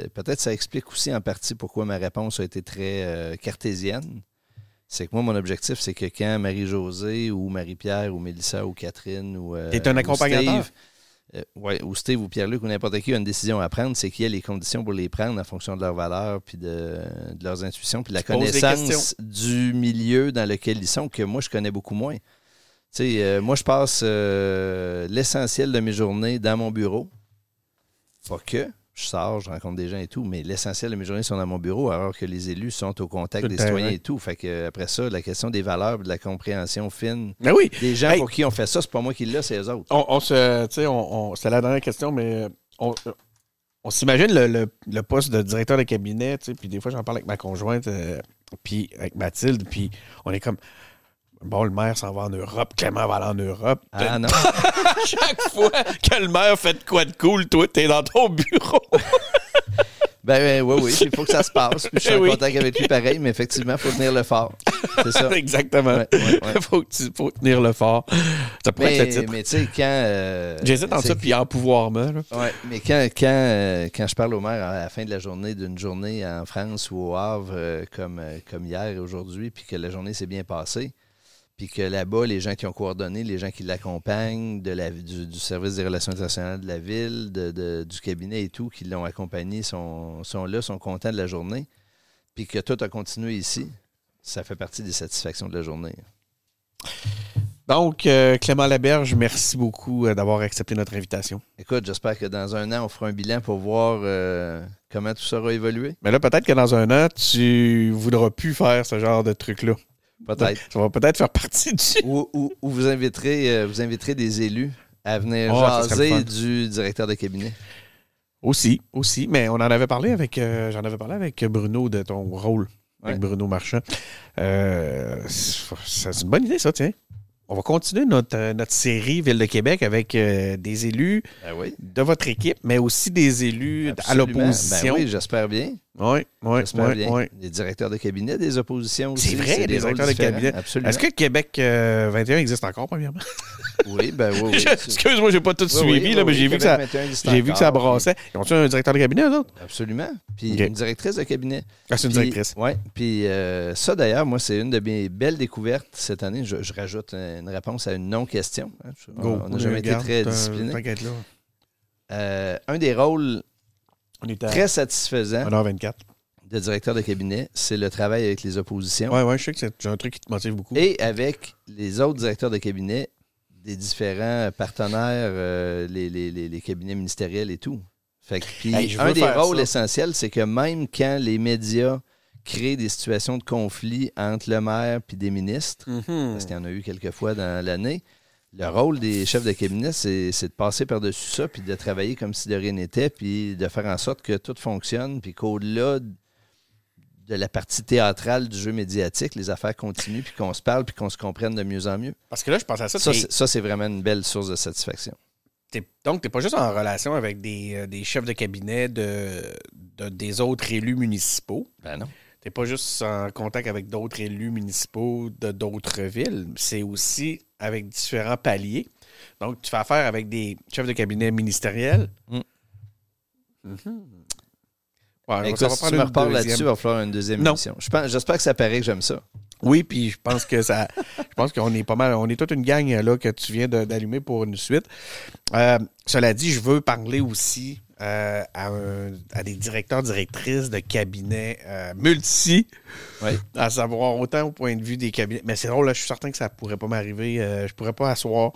C: peut-être ça explique aussi en partie pourquoi ma réponse a été très euh, cartésienne. C'est que moi, mon objectif, c'est que quand Marie-Josée ou Marie-Pierre ou Mélissa ou Catherine ou. euh,
B: T'es un
C: ou
B: accompagnateur?
C: Steve, euh, ouais, ou Steve ou Pierre-Luc ou n'importe qui a une décision à prendre, c'est qu'il y a les conditions pour les prendre en fonction de leurs valeurs, puis de, de leurs intuitions, puis de la
B: Tu
C: connaissance du milieu dans lequel ils sont, que moi, je connais beaucoup moins. Tu sais, euh, moi, je passe l'essentiel de mes journées dans mon bureau. Pas que. Je sors, je rencontre des gens et tout, mais l'essentiel de mes journées sont dans mon bureau, alors que les élus sont au contact des citoyens et tout. Fait que après ça, la question des valeurs, de la compréhension fine.
B: Mais oui,
C: Des gens
B: Hey.
C: pour qui on fait ça, c'est pas moi qui l'ai, c'est eux autres.
B: on, on se. Tu sais, on, on- c'était la dernière question, mais on, on s'imagine le, le- le poste de directeur de cabinet, puis des fois, j'en parle avec ma conjointe, euh, puis avec Mathilde, puis on est comme. Bon, le maire s'en va en Europe, Clément va aller en Europe.
C: Ah non.
B: Chaque fois que le maire fait de quoi de cool, toi, t'es dans ton bureau.
C: Ben, ben, oui, oui, il faut que ça se passe. Puis je suis
B: Eh
C: en
B: oui.
C: contact avec lui pareil, mais effectivement, il faut tenir le fort. C'est ça.
B: Exactement.
C: Ouais, ouais, ouais.
B: faut, tenir le fort. Ça pourrait être le
C: Mais,
B: titre.
C: mais tu sais, quand. euh,
B: J'hésite entre ça puis empouvoirment. là.
C: Ouais, mais quand, quand, euh, quand je parle au maire à la fin de la journée, d'une journée en France ou au Havre, euh, comme, euh, comme hier et aujourd'hui, puis que la journée s'est bien passée, puis que là-bas, les gens qui ont coordonné, les gens qui l'accompagnent, de la, du, du service des relations internationales de la ville, de, de- du cabinet et tout, qui l'ont accompagné, sont, sont là, sont contents de la journée, puis que tout a continué ici, ça fait partie des satisfactions de la journée.
B: Donc, euh, Clément Laberge, merci beaucoup euh, d'avoir accepté notre invitation.
C: Écoute, j'espère que dans un an, on fera un bilan pour voir euh, comment tout ça aura évolué.
B: Mais là, peut-être que dans un an, tu voudras plus faire ce genre de truc-là.
C: Peut-être.
B: Ça va peut-être faire partie du.
C: ou, ou- ou vous inviterez euh, vous inviterez des élus à venir
B: Oh,
C: jaser du directeur de cabinet.
B: Aussi, aussi. Mais on en avait parlé avec. euh, J'en avais parlé avec Bruno de ton rôle. Avec
C: Ouais.
B: Bruno Marchand. Euh, c'est une bonne idée, ça, tiens. on va continuer notre, notre série Ville de Québec avec euh, des élus
C: Ben oui.
B: de votre équipe, mais aussi des élus à
C: Absolument.
B: l'opposition.
C: Ben oui, j'espère bien.
B: Oui, oui, oui, oui.
C: Les directeurs de cabinet des oppositions aussi.
B: C'est vrai,
C: des
B: les directeurs de cabinet.
C: Absolument.
B: Est-ce que Québec euh, 21 existe encore, premièrement?
C: Oui, ben oui, oui.
B: Je- Excuse-moi, j'ai pas tout
C: Oui,
B: suivi,
C: oui,
B: là,
C: oui,
B: mais
C: oui,
B: j'ai vu, que ça-
C: Québec 21 existe
B: j'ai vu que ça brassait. Ils ont-tu un directeur de cabinet, eux autres?
C: Absolument. Puis une directrice de cabinet.
B: Ah, c'est une
C: Puis-
B: directrice.
C: Ouais. Puis euh, ça, d'ailleurs, moi, c'est une de mes belles découvertes cette année. Je, je rajoute une réponse à une non-question. hein. On n'a jamais été très discipliné. Euh, un des rôles
B: On
C: très satisfaisants
B: 1h24.
C: de directeur de cabinet, c'est le travail avec les oppositions
B: Ouais, ouais, je sais que c'est un truc qui te motive beaucoup.
C: et avec les autres directeurs de cabinet des différents partenaires, euh, les, les- les- les cabinets ministériels et tout. Fait que, puis
B: Hey, je
C: un des rôles
B: ça.
C: essentiels, c'est que même quand les médias créent des situations de conflit entre le maire et des ministres,
B: Mhm.
C: parce qu'il y en a eu quelques fois dans l'année. Le rôle des chefs de cabinet, c'est de passer par-dessus ça, puis de travailler comme si de rien n'était, puis de faire en sorte que tout fonctionne, puis qu'au-delà de la partie théâtrale du jeu médiatique, les affaires continuent, puis qu'on se parle, puis qu'on se comprenne de mieux en mieux.
B: Parce que là, je pense à ça.
C: Ça, c'est- ça, c'est vraiment une belle source de satisfaction.
B: donc, tu n'es pas juste en relation avec des, euh, des chefs de cabinet de, de- des autres élus municipaux.
C: Ben non.
B: Tu n'es pas juste en contact avec d'autres élus municipaux de d'autres villes. C'est aussi avec différents paliers. Donc, tu fais affaire avec des chefs de cabinet ministériels.
C: Mm.
B: Mhm. Ouais,
C: Écoute, si tu me
B: une
C: reparles
B: deuxième.
C: là-dessus, il va falloir une deuxième
B: Non.
C: émission. J'espère que ça paraît que j'aime ça.
B: Oui, puis je pense que ça. je pense qu'on est pas mal. On est toute une gang euh, là que tu viens d'allumer pour une suite. Euh, cela dit, je veux parler aussi euh, à, un- à des directeurs, directrices de cabinets euh, multi,
C: Oui.
B: à savoir autant au point de vue des cabinets. Mais c'est drôle, là, je suis certain que ça pourrait pas m'arriver. Euh, je pourrais pas asseoir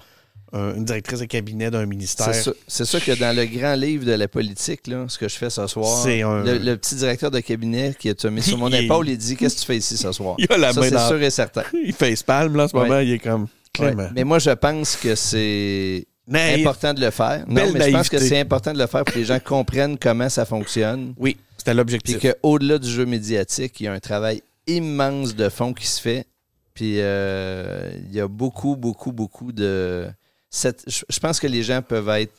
B: une directrice de cabinet d'un ministère.
C: C'est ça que dans le grand livre de la politique, là, ce que je fais ce soir,
B: un-
C: le, le petit directeur de cabinet qui a mis sur mon
B: Il est-
C: épaule, il dit Qu'est-ce que tu fais ici ce soir?
B: Il a la
C: Ça,
B: main
C: c'est sûr et certain.
B: Il fait palme là en ce moment. Il est comme
C: Ouais. Mais moi, je pense que c'est
B: Naïf.
C: important de le faire. Non,
B: Belle
C: mais je pense que c'est important de le faire pour que les gens comprennent comment ça fonctionne.
B: Oui, c'était
C: Puis
B: l'objectif.
C: qu'au-delà du jeu médiatique, il y a un travail immense de fond qui se fait. Puis euh, il y a beaucoup, beaucoup, beaucoup de. cette- je pense que les gens peuvent être.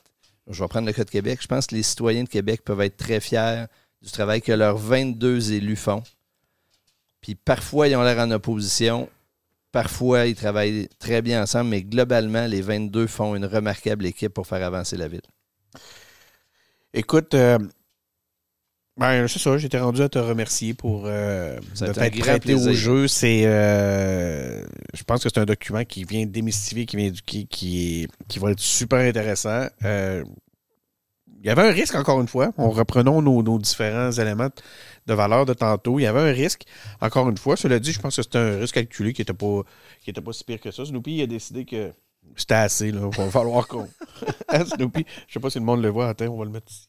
C: Je vais prendre le cas de Québec. Je pense que les citoyens de Québec peuvent être très fiers du travail que leurs 22 élus font. Puis parfois, ils ont l'air en opposition. Parfois, ils travaillent très bien ensemble, mais globalement, les 22 font une remarquable équipe pour faire avancer la ville.
B: Écoute, euh, ben, c'est ça, j'étais rendu à te remercier pour euh, de t'être prêté au
C: plaisir.
B: jeu. C'est, euh, je pense que c'est un document qui vient démystifier, qui vient qui, qui, qui va être super intéressant. Euh, il y avait un risque, encore une fois. On reprenons nos, nos différents éléments de valeur de tantôt. Il y avait un risque, encore une fois. Cela dit, je pense que c'était un risque calculé qui n'était pas, qui était pas si pire que ça. Snoopy a décidé que c'était assez. Là. Il va falloir qu'on. Hein, Snoopy, je sais pas si le monde le voit. Attends, on va le mettre ici.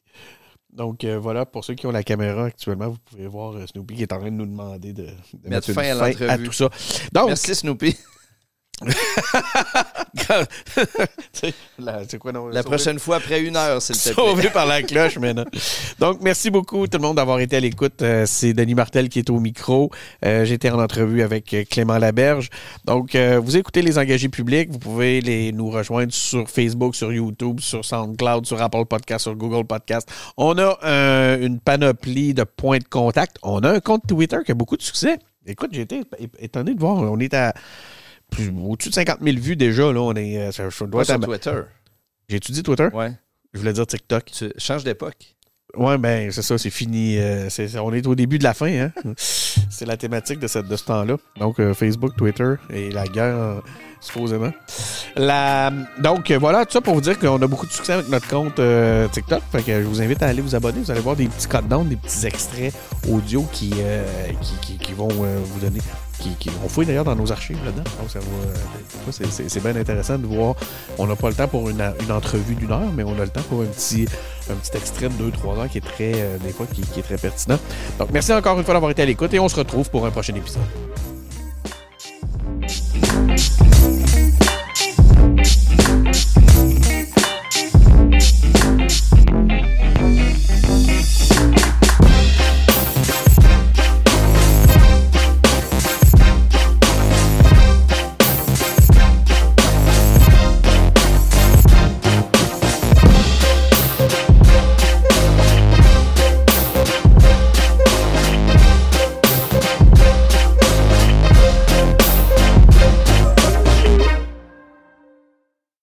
B: Donc euh, voilà, pour ceux qui ont la caméra actuellement, vous pouvez voir euh, Snoopy qui est en train de nous demander de, de
C: Mettre
B: une
C: fin à l'entrevue.
B: tout ça. Donc,
C: Merci, Snoopy.
B: C'est la- c'est quoi, non,
C: La
B: sauver-
C: prochaine fois, après une heure, s'il te plaît.
B: Sauvé par la cloche maintenant. Donc, merci beaucoup tout le monde d'avoir été à l'écoute. Euh, c'est Denis Martel qui est au micro. Euh, J'étais en entrevue avec euh, Clément Laberge. Donc, euh, vous écoutez les engagés publics. Vous pouvez les, nous rejoindre sur Facebook, sur YouTube, sur SoundCloud, sur Apple Podcast, sur Google Podcast. On a euh, une panoplie de points de contact. On a un compte Twitter qui a beaucoup de succès. Écoute, j'ai été étonné de voir. On est à plus- au-dessus de 50 000 vues déjà. Là. On est, être
C: sur
B: à-
C: Twitter.
B: J'ai étudié Twitter?
C: Ouais.
B: Je voulais dire TikTok.
C: Tu changes d'époque.
B: Ouais, ben c'est ça, c'est fini. Euh, on est au début de la fin. Hein? c'est la thématique de, cette, de ce temps-là. Donc, euh, Facebook, Twitter et la guerre, euh, supposément. La, donc, voilà, tout ça pour vous dire qu'on a beaucoup de succès avec notre compte TikTok. Fait que je vous invite à aller vous abonner. Vous allez voir des petits codes des petits extraits audio qui, qui, qui, qui vont vous donner qui, on fouille d'ailleurs dans nos archives là-dedans. Euh, c'est bien intéressant de voir. On n'a pas le temps pour une, entrevue d'une heure, mais on a le temps pour un petit, un petit extrait de 2-3 heures qui est très, euh, des fois, qui, est très pertinent. Donc, merci encore une fois d'avoir été à l'écoute et on se retrouve pour un prochain épisode.